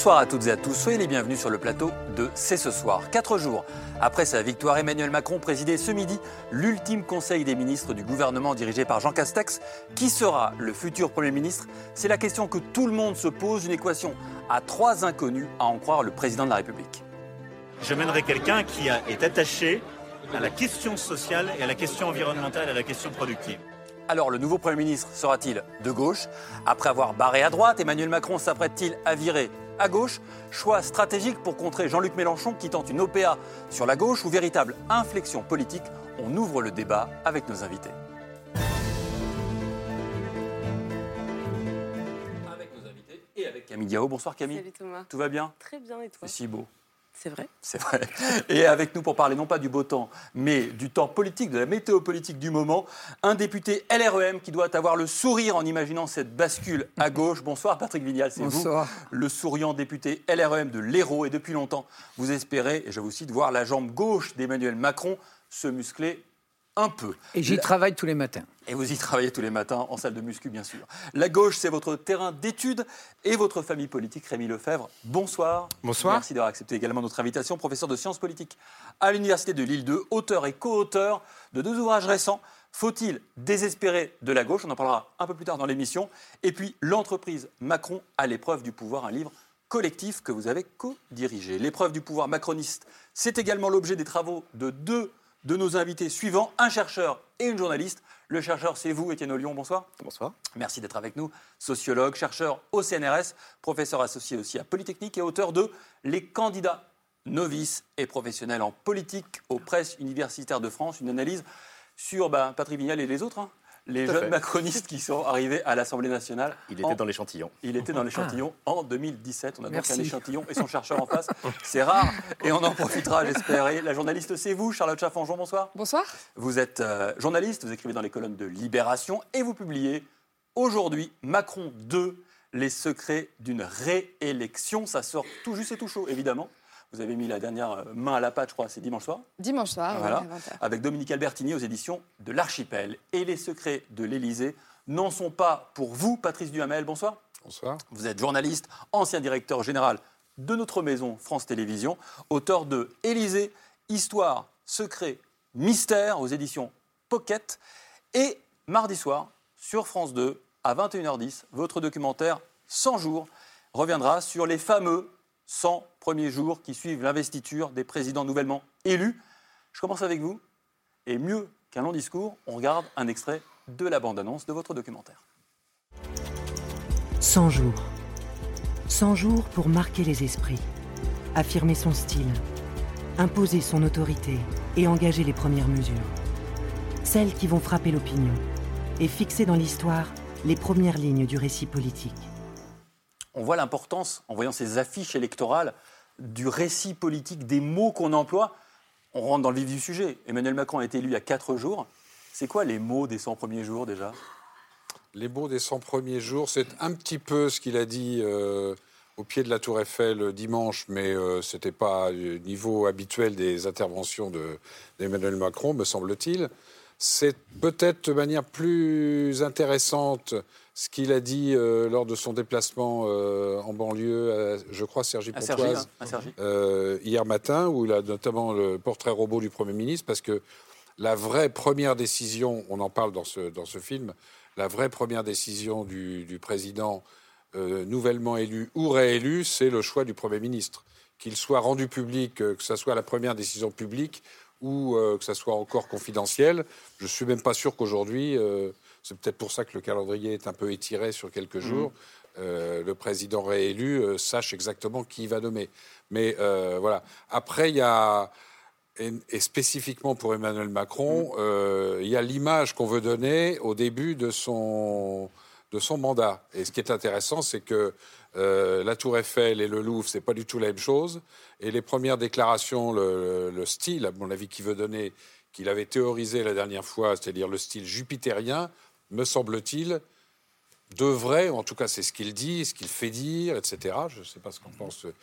Bonsoir à toutes et à tous, soyez les bienvenus sur le plateau de C'est ce soir. Quatre jours après sa victoire, Emmanuel Macron présidait ce midi l'ultime conseil des ministres du gouvernement dirigé par Jean Castex. Qui sera le futur Premier ministre? C'est la question que tout le monde se pose, une équation à trois inconnus, à en croire le président de la République. Je mènerai quelqu'un qui est attaché à la question sociale et à la question environnementale et à la question productive. Alors, le nouveau Premier ministre sera-t-il de gauche? Après avoir barré à droite, Emmanuel Macron s'apprête-t-il à virer à gauche Choix stratégique pour contrer Jean-Luc Mélenchon qui tente une OPA sur la gauche ou véritable inflexion politique On ouvre le débat avec nos invités. Avec nos invités et avec Camille Diao. Bonsoir Camille. Salut Thomas. Tout va bien? Très bien et toi? C'est si beau. C'est vrai C'est vrai. Et avec nous pour parler non pas du beau temps, mais du temps politique, de la météo politique du moment, un député LREM qui doit avoir le sourire en imaginant cette bascule à gauche. Bonsoir Patrick Vignal, c'est vous, Bonsoir. le souriant député LREM de l'Hérault. Et depuis longtemps, vous espérez, et je vous cite, voir la jambe gauche d'Emmanuel Macron se muscler un peu. Et j'y La- travaille tous les matins. et vous y travaillez tous les matins en salle de muscu, bien sûr. La gauche, c'est votre terrain d'étude et votre famille politique. Rémi Lefebvre, bonsoir. Bonsoir. Merci d'avoir accepté également notre invitation. Professeur de sciences politiques à l'Université de Lille 2, auteur et co-auteur de deux ouvrages récents. Faut-il désespérer de la gauche? On en parlera un peu plus tard dans l'émission. Et puis, l'entreprise Macron à l'épreuve du pouvoir, un livre collectif que vous avez co-dirigé. L'épreuve du pouvoir macroniste, c'est également l'objet des travaux de deux de nos invités suivants, un chercheur et une journaliste. Le chercheur, c'est vous, Étienne Ollion, bonsoir. Bonsoir. Merci d'être avec nous. Sociologue, chercheur au CNRS, professeur associé aussi à Polytechnique et auteur de Les candidats novices et professionnels en politique aux presses universitaires de France. Une analyse sur Patrick Vignal et les autres, hein, les jeunes fait. macronistes qui sont arrivés à l'Assemblée nationale. Il en- était dans l'échantillon. il était dans l'échantillon en 2017. On a donc un échantillon et son chercheur en face. C'est rare et on en profitera, j'espère. Et La journaliste, c'est vous, Charlotte Chaffanjon. Bonsoir. Bonsoir. Vous êtes euh, journaliste, vous écrivez dans les colonnes de Libération et vous publiez aujourd'hui Macron 2, les secrets d'une réélection. Ça sort tout juste et tout chaud, évidemment. Vous avez mis la dernière euh, main à la pâte, je crois, c'est dimanche soir, Dimanche soir, Voilà. ouais, 20h. avec Dominique Albertini aux éditions de l'Archipel. Et les secrets de l'Élysée n'en sont pas pour vous, Patrice Duhamel. Bonsoir. Bonsoir. Vous êtes journaliste, ancien directeur général de notre maison France Télévisions, auteur de Élysée, Histoire, Secret, Mystère aux éditions Pocket. Et mardi soir, sur France 2, à 21h10, votre documentaire 100 jours reviendra sur les fameux 100 premiers jours qui suivent l'investiture des présidents nouvellement élus. Je commence avec vous. Et mieux qu'un long discours, on regarde un extrait de la bande-annonce de votre documentaire. 100 jours. 100 jours pour marquer les esprits, affirmer son style, imposer son autorité et engager les premières mesures. Celles qui vont frapper l'opinion et fixer dans l'histoire les premières lignes du récit politique. On voit l'importance, en voyant ces affiches électorales, du récit politique, des mots qu'on emploie. On rentre dans le vif du sujet. Emmanuel Macron a été élu il y a quatre jours. C'est quoi les mots des 100 premiers jours déjà? Les mots des 100 premiers jours, c'est un petit peu ce qu'il a dit euh, au pied de la Tour Eiffel euh, dimanche, mais euh, ce n'était pas le niveau habituel des interventions de- d'Emmanuel Macron, me semble-t-il. C'est peut-être de manière plus intéressante ce qu'il a dit euh, lors de son déplacement euh, en banlieue, à, je crois, Sergi Pontoise hein, à Sergi. euh, hier matin, où il a notamment le portrait robot du Premier ministre, parce que la vraie première décision, on en parle dans ce, dans ce film, la vraie première décision du, du président euh, nouvellement élu ou réélu, c'est le choix du Premier ministre. Qu'il soit rendu public, que ce soit la première décision publique ou que ça soit encore confidentiel, je suis même pas sûr qu'aujourd'hui, c'est peut-être pour ça que le calendrier est un peu étiré sur quelques jours, euh, le président réélu euh, sache exactement qui il va nommer. Mais euh, voilà. Après, il y a et, et spécifiquement pour Emmanuel Macron, euh, il y a l'image qu'on veut donner au début de son, de son mandat. Et ce qui est intéressant, c'est que euh, la Tour Eiffel et le Louvre, c'est pas du tout la même chose. Et les premières déclarations, le, le style, à mon avis, qu'il veut donner, qu'il avait théorisé la dernière fois, c'est-à-dire le style jupitérien, me semble-t-il, devrait, en tout cas c'est ce qu'il dit, ce qu'il fait dire, etc. Je ne sais pas ce qu'en pense le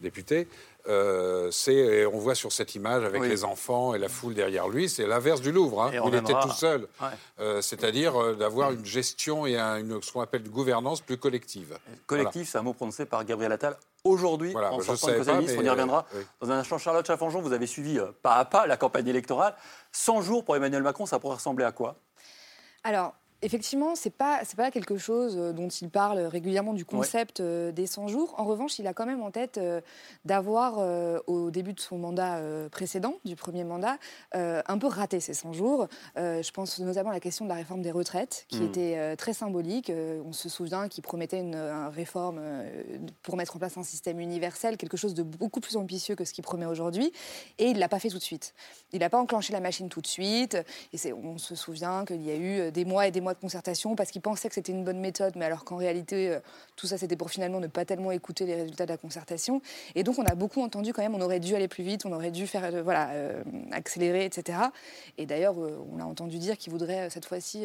député. Euh, c'est, on voit sur cette image avec Oui. les enfants et la foule derrière lui, c'est l'inverse du Louvre. hein, où il était tout seul. Ouais. Euh, c'est-à-dire euh, d'avoir une gestion et un- une, ce qu'on appelle une gouvernance plus collective. Collectif, c'est un mot prononcé par Gabriel Attal aujourd'hui Voilà, en je sortant Conseil ministres. On y reviendra. euh, oui. Dans un instant, Charlotte Chaffanjon, vous avez suivi euh, pas à pas la campagne électorale. 100 jours pour Emmanuel Macron, ça pourrait ressembler à quoi? Alors, effectivement, c'est pas c'est pas quelque chose euh, dont il parle régulièrement du concept euh, des 100 jours. En revanche, il a quand même en tête euh, d'avoir, euh, au début de son mandat euh, précédent, du premier mandat, un peu raté ces 100 jours. Je pense notamment à la question de la réforme des retraites, qui Mm. était très symbolique. On se souvient qu'il promettait une, une réforme pour mettre en place un système universel, quelque chose de beaucoup plus ambitieux que ce qu'il promet aujourd'hui. Et il l'a pas fait tout de suite. Il n'a pas enclenché la machine tout de suite. Et on se souvient qu'il y a eu des mois et des mois de concertation parce qu'il pensait que c'était une bonne méthode, mais alors qu'en réalité, euh, tout ça, c'était pour finalement ne pas tellement écouter les résultats de la concertation. Et donc, on a beaucoup entendu quand même, on aurait dû aller plus vite, on aurait dû faire, euh, voilà, euh, accélérer, etc. Et d'ailleurs, on a entendu dire qu'il voudrait euh, cette fois-ci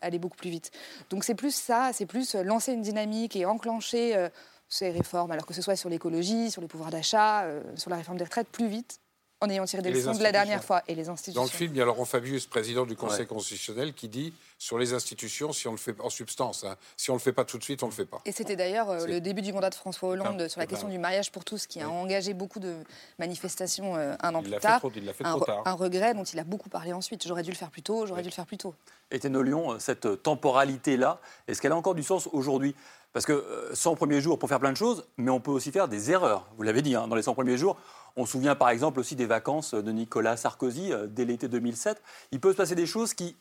aller beaucoup plus vite. Donc, c'est plus ça, c'est plus lancer une dynamique et enclencher ces réformes, alors que ce soit sur l'écologie, sur les pouvoirs d'achat, sur la réforme des retraites, plus vite, en ayant tiré des Et leçons de la dernière fois. Et les institutions. Dans le film, il y a Laurent Fabius, président du Conseil Ouais. constitutionnel, qui dit sur les institutions, si on le fait en substance, hein, si on le fait pas tout de suite, on le fait pas. Et c'était d'ailleurs euh, le début du mandat de François Hollande sur la question du mariage pour tous, qui a Oui. engagé beaucoup de manifestations euh, un an Il plus l'a fait tard. trop, il l'a fait un, trop tard. un regret dont il a beaucoup parlé ensuite. J'aurais dû le faire plus tôt, j'aurais Oui. dû le faire plus tôt. Étienne Lyon, cette temporalité-là, est-ce qu'elle a encore du sens aujourd'hui? Parce que euh, 100 premiers jours pour faire plein de choses, mais on peut aussi faire des erreurs. Vous l'avez dit, hein, dans les 100 premiers jours, on se souvient par exemple aussi des vacances de Nicolas Sarkozy euh, dès l'été 2007. Il peut se passer des choses qui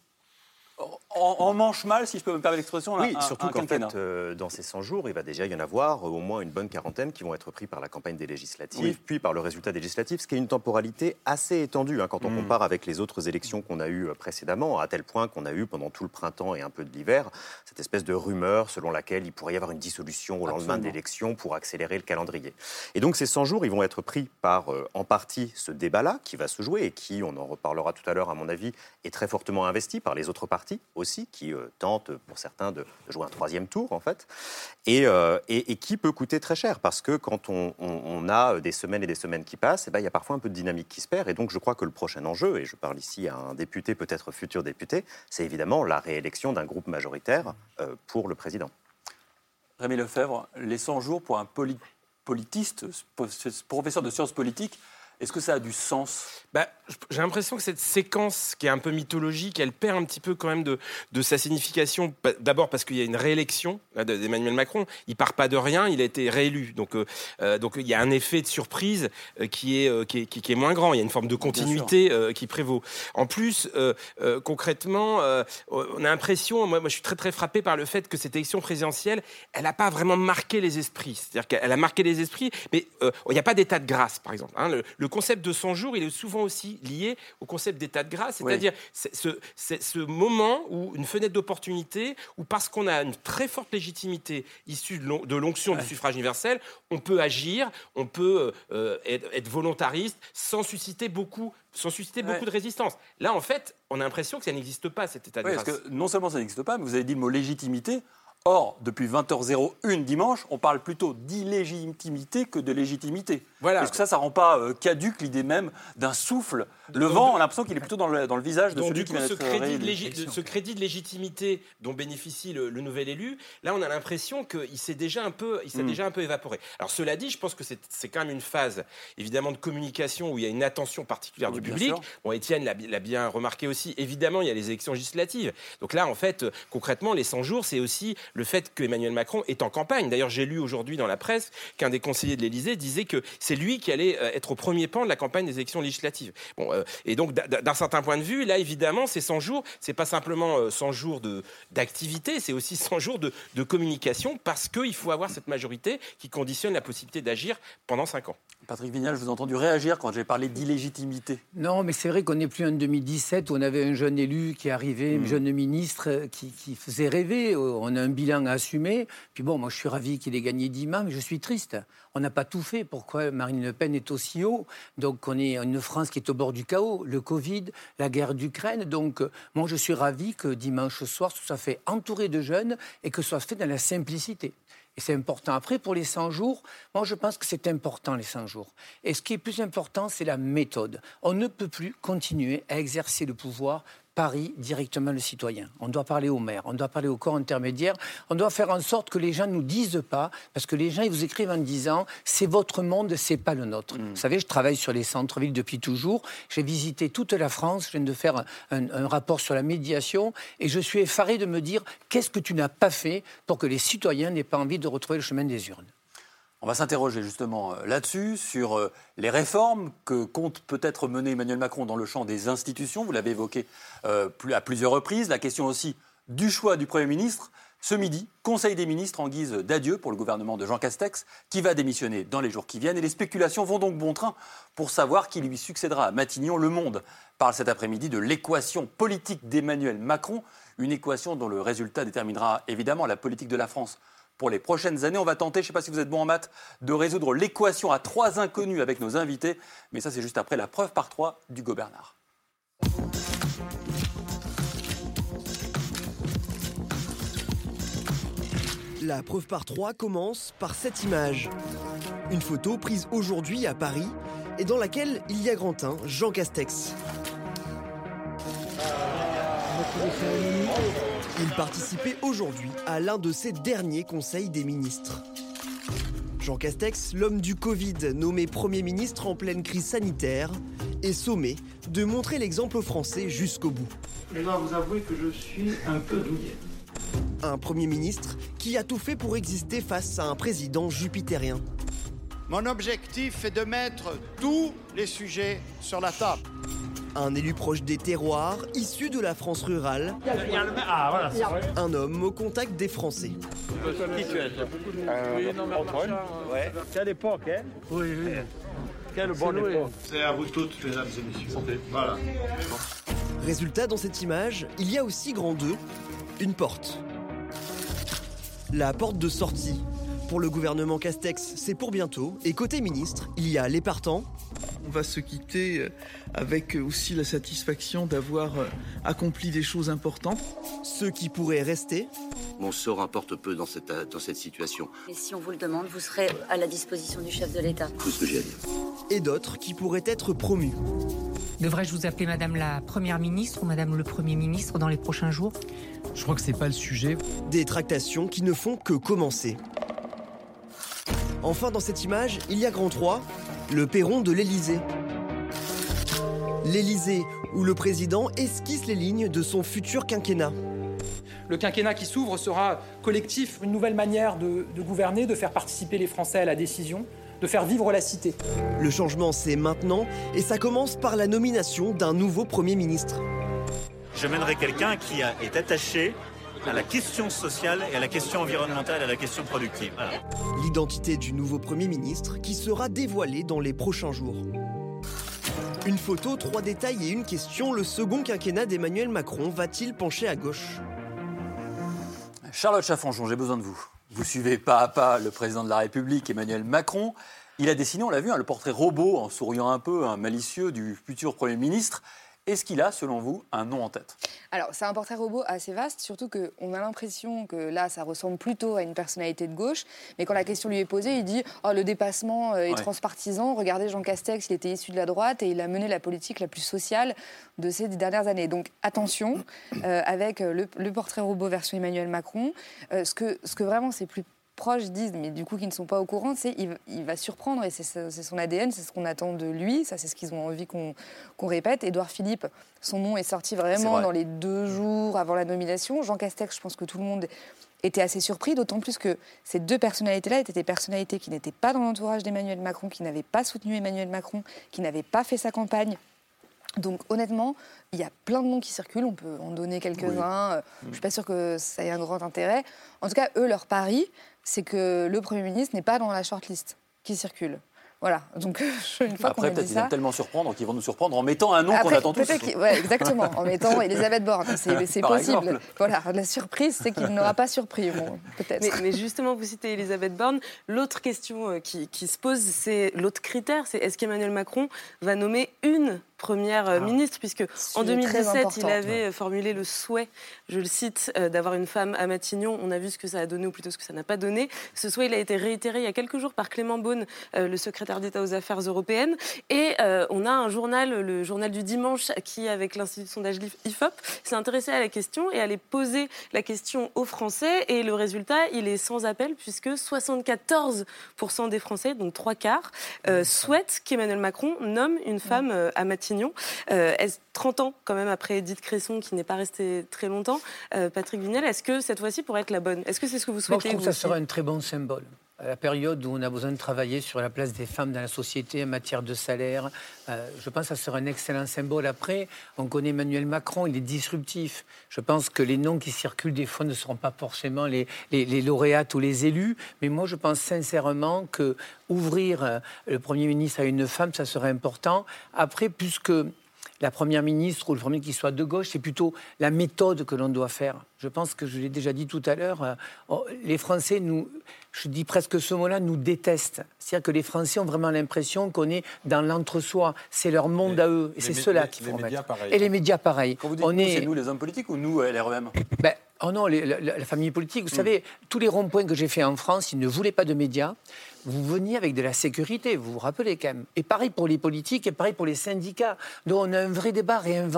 en, en manche mal, si je peux me permettre l'expression, Oui, un- surtout qu'en fait, euh, dans ces 100 jours, il va déjà y en avoir euh, au moins une bonne quarantaine qui vont être pris par la campagne des législatives, Oui. puis par le résultat des législatives, ce qui est une temporalité assez étendue hein, quand on Mm. compare avec les autres élections qu'on a eues euh, précédemment, à tel point qu'on a eu pendant tout le printemps et un peu de l'hiver cette espèce de rumeur selon laquelle il pourrait y avoir une dissolution au lendemain de l'élection pour accélérer le calendrier. Et donc ces 100 jours, ils vont être pris par euh, en partie ce débat-là qui va se jouer et qui, on en reparlera tout à l'heure à mon avis, est très fortement investi par les autres partis aussi, qui euh, tentent pour certains de, jouer un troisième tour en fait, et, euh, et- qui peut coûter très cher parce que quand on, a des semaines et des semaines qui passent, eh ben, il y a parfois un peu de dynamique qui se perd. Et donc je crois que le prochain enjeu, et je parle ici à un député, peut-être futur député, c'est évidemment la réélection d'un groupe majoritaire euh, pour le président. Rémi Lefebvre, les 100 jours pour un poli- politiste, po- professeur de sciences politiques, est-ce que ça a du sens? Bah, j'ai l'impression que cette séquence qui est un peu mythologique, elle perd un petit peu quand même de, de sa signification. D'abord parce qu'il y a une réélection de- d'Emmanuel Macron. Il part pas de rien, il a été réélu. Donc, euh, euh, donc il y a un effet de surprise euh, qui, est, euh, qui, est, qui- qui est moins grand. Il y a une forme de continuité euh, qui prévaut. En plus, euh, euh, concrètement, euh, on a l'impression, moi, moi je suis très très frappé par le fait que cette élection présidentielle, elle n'a pas vraiment marqué les esprits. C'est-à-dire qu'elle a marqué les esprits, mais euh, il n'y a pas d'état de grâce, par exemple. hein. Le, le concept de 100 jours, il est souvent aussi lié au concept d'état de grâce, c'est-à-dire c'est ce, moment où une fenêtre d'opportunité, où parce qu'on a une très forte légitimité issue de l'on- de l'onction Ouais. du suffrage universel, on peut agir, on peut euh, être, être volontariste sans susciter beaucoup, sans susciter Ouais. beaucoup de résistance. Là, en fait, on a l'impression que ça n'existe pas cet état de grâce. parce que non seulement ça n'existe pas, mais vous avez dit le mot légitimité. Or, depuis 20h01 dimanche, on parle plutôt d'illégitimité que de légitimité. Voilà. Est-ce que ça, ça rend pas euh, caduque l'idée même d'un souffle Le Donc, vent, on a l'impression qu'il est plutôt dans le, dans le visage de Donc, celui du qui coup, vient ce crédit, de ce crédit légitimité dont bénéficie le, le nouvel élu, là, on a l'impression qu'il s'est déjà un peu, il s'est Mm. déjà un peu évaporé. Alors, cela dit, je pense que c'est c'est quand même une phase, évidemment, de communication où il y a une attention particulière Oui, du public. sûr. Bon, Étienne l'a bien remarqué aussi. Évidemment, il y a les élections législatives. Donc là, en fait, euh, concrètement, les 100 jours, c'est aussi le fait que Emmanuel Macron est en campagne. D'ailleurs, j'ai lu aujourd'hui dans la presse qu'un des conseillers de l'Élysée disait que c'est lui qui allait euh, être au premier pan de la campagne des élections législatives. Bon, euh, et donc, d'un- certain point de vue, là, évidemment, ces 100 jours, c'est pas simplement euh, 100 jours de- d'activité, c'est aussi 100 jours de, de communication parce qu'il faut avoir cette majorité qui conditionne la possibilité d'agir pendant 5 ans. Patrick Vignal, je vous ai entendu réagir quand j'ai parlé d'illégitimité. Non, mais c'est vrai qu'on n'est plus en 2017 où on avait un jeune élu qui arrivait, Mm. un jeune ministre euh, qui, qui faisait rêver. Euh, On a un bilan à assumer. Puis bon, moi je suis ravi qu'il ait gagné 10 mains, mais je suis triste. On n'a pas tout fait. Pourquoi Marine Le Pen est aussi haut? Donc on est une France qui est au bord du chaos. Le Covid, la guerre d'Ukraine. Donc euh, moi je suis ravi que dimanche soir ce soit fait entouré de jeunes et que ce soit fait dans la simplicité. Et c'est important. Après, pour les 100 jours, moi, je pense que c'est important, les 100 jours. Et ce qui est plus important, c'est la méthode. On ne peut plus continuer à exercer le pouvoir Paris directement le citoyen. On doit parler au maire, on doit parler au corps intermédiaire, on doit faire en sorte que les gens ne nous disent pas, parce que les gens, ils vous écrivent en disant c'est votre monde, c'est pas le nôtre. Vous savez, je travaille sur les centres-villes depuis toujours. J'ai visité toute la France, je viens de faire un, un rapport sur la médiation, et je suis effaré de me dire qu'est-ce que tu n'as pas fait pour que les citoyens n'aient pas envie de retrouver le chemin des urnes? On va s'interroger justement euh, là-dessus, sur euh, les réformes que compte peut-être mener Emmanuel Macron dans le champ des institutions. Vous l'avez évoqué euh, à plusieurs reprises. La question aussi du choix du Premier ministre. Ce midi, Conseil des ministres en guise d'adieu pour le gouvernement de Jean Castex, qui va démissionner dans les jours qui viennent. Et les spéculations vont donc bon train pour savoir qui lui succédera à Matignon. Le Monde parle cet après-midi de l'équation politique d'Emmanuel Macron, une équation dont le résultat déterminera évidemment la politique de la France pour les prochaines années. On va tenter, je ne sais pas si vous êtes bon en maths, de résoudre l'équation à trois inconnus avec nos invités. Mais ça, c'est juste après la preuve par trois d'Hugo Bernard. La preuve par trois commence par cette image. Une photo prise aujourd'hui à Paris et dans laquelle il y a Grantin, Jean Castex. Il participait aujourd'hui à l'un de ses derniers conseils des ministres. Jean Castex, l'homme du Covid, nommé Premier ministre en pleine crise sanitaire, est sommé de montrer l'exemple aux Français jusqu'au bout. Je dois vous avouer que je suis un peu douillet. Un Premier ministre qui a tout fait pour exister face à un président jupitérien. Mon objectif est de mettre tous les sujets sur la table. Un élu proche des terroirs, issu de la France rurale, Ah voilà, c'est vrai. un homme au contact des Français. Qui tu es Oui, non, mais Antoine. Ouais. Quelle époque, hein Oui, oui. Quelle bonne époque. C'est à vous toutes, mesdames et messieurs. Santé. Voilà. Résultat, dans cette image, il y a aussi grand 2, une porte. La porte de sortie. Pour le gouvernement Castex, c'est pour bientôt. Et côté ministre, il y a les partants, On va se quitter euh, avec aussi la satisfaction d'avoir euh, accompli des choses importantes. ceux qui pourraient rester, Mon sort importe peu dans cette, dans cette situation. Et si on vous le demande, vous serez à la disposition du chef de l'État. Tout ce que j'ai à dire. et d'autres qui pourraient être promus. Devrais-je vous appeler Madame la Première ministre ou Madame le Premier ministre dans les prochains jours? Je crois que c'est pas le sujet. Des tractations qui ne font que commencer. Enfin, dans cette image, il y a grand 3, le perron de l'Élysée. L'Élysée, où le président esquisse les lignes de son futur quinquennat. Le quinquennat qui s'ouvre sera collectif, une nouvelle manière de, de gouverner, de faire participer les Français à la décision, de faire vivre la cité. Le changement, c'est maintenant, et ça commence par la nomination d'un nouveau Premier ministre. Je mènerai quelqu'un qui est attaché à la question sociale et à la question environnementale et à la question productive. Voilà. L'identité du nouveau Premier ministre qui sera dévoilée dans les prochains jours. Une photo, trois détails et une question. Le second quinquennat d'Emmanuel Macron va-t-il pencher à gauche? Charlotte Chaffanjon, j'ai besoin de vous. Vous suivez pas à pas le président de la République, Emmanuel Macron. Il a dessiné, on l'a vu, hein, le portrait robot, en souriant un peu, un malicieux du futur Premier ministre. Est-ce qu'il a, selon vous, un nom en tête? Alors, c'est un portrait robot assez vaste, surtout qu'on a l'impression que là, ça ressemble plutôt à une personnalité de gauche. Mais quand la question lui est posée, il dit oh, le dépassement euh, est Ouais. transpartisan. Regardez Jean Castex, il était issu de la droite et il a mené la politique la plus sociale de ces dernières années. Donc, attention euh, avec le, le portrait robot version Emmanuel Macron. Euh, ce, que, ce que vraiment c'est plus proches disent, mais du coup qui ne sont pas au courant, c'est il, il va surprendre et c'est ce- c'est son ADN, c'est ce qu'on attend de lui, ça c'est ce qu'ils ont envie qu'on qu'on répète. Édouard Philippe, son nom est sorti vraiment vrai. dans les deux jours avant la nomination. Jean Castex, je pense que tout le monde était assez surpris, d'autant plus que ces deux personnalités-là étaient des personnalités qui n'étaient pas dans l'entourage d'Emmanuel Macron, qui n'avaient pas soutenu Emmanuel Macron, qui n'avaient pas fait sa campagne. Donc honnêtement, il y a plein de noms qui circulent, on peut en donner quelques-uns. Euh, Je ne suis pas sûre que ça ait un grand intérêt. En tout cas, eux, leur pari, c'est que le Premier ministre n'est pas dans la shortlist qui circule. Voilà, donc une fois qu'on a Après, peut-être qu'ils aiment tellement surprendre qu'ils vont nous surprendre en mettant un nom qu'on attend tous. ouais, exactement, en mettant Elisabeth Borne, c'est possible. exemple. Voilà, la surprise, c'est qu'il n'aura pas surpris, bon, peut-être. Mais, mais justement, vous citez Elisabeth Borne. L'autre question euh, qui, qui se pose, c'est l'autre critère, c'est est-ce qu'Emmanuel Macron va nommer une première euh, ministre, puisque en Sujet très 2017, il avait euh, formulé le souhait, je le cite, euh, d'avoir une femme à Matignon. On a vu ce que ça a donné, ou plutôt ce que ça n'a pas donné. Ce souhait, il a été réitéré il y a quelques jours par Clément Beaune, euh, le secrétaire d'État aux Affaires européennes. Et euh, on a un journal, le journal du dimanche, qui, avec l'Institut de sondage IFOP, s'est intéressé à la question et allait poser la question aux Français. Et le résultat, il est sans appel, puisque 74% des Français, donc trois quarts, souhaitent qu'Emmanuel Macron nomme une femme à Matignon. Euh, est-ce- 30 ans, quand même, après Edith Cresson, qui n'est pas restée très longtemps, euh, Patrick Vignal, est-ce que cette fois-ci pourrait être la bonne? Est-ce que c'est ce que vous Moi, je souhaitez trouve que ça sera un très bon symbole. La période où on a besoin de travailler sur la place des femmes dans la société en matière de salaire, euh, je pense que ça sera un excellent symbole. Après, on connaît Emmanuel Macron, il est disruptif. Je pense que les noms qui circulent des fois ne seront pas forcément les, les, les lauréates ou les élus. Mais moi, je pense sincèrement que ouvrir euh, le Premier ministre à une femme, ça serait important. Après, puisque la première ministre ou le premier qui soit de gauche, c'est plutôt la méthode que l'on doit faire. Je pense que je l'ai déjà dit tout à l'heure, euh, oh, les Français nous, je dis presque ce mot-là, nous détestent. C'est-à-dire que les Français ont vraiment l'impression qu'on est dans l'entre-soi. C'est leur monde à eux, et les c'est cela les- qu'il les faut médias, pareil. Et les médias, pareil. Quand vous dites On nous, est- c'est nous les hommes politiques ou nous, euh, LREM ben, oh non, les- la, famille politique. Vous savez, tous les ronds-points que j'ai fait en France, ils ne voulaient pas de médias. Vous veniez avec de la sécurité, vous vous rappelez quand même. Et pareil pour les politiques, et pareil pour les syndicats. Donc on a un vrai débat, une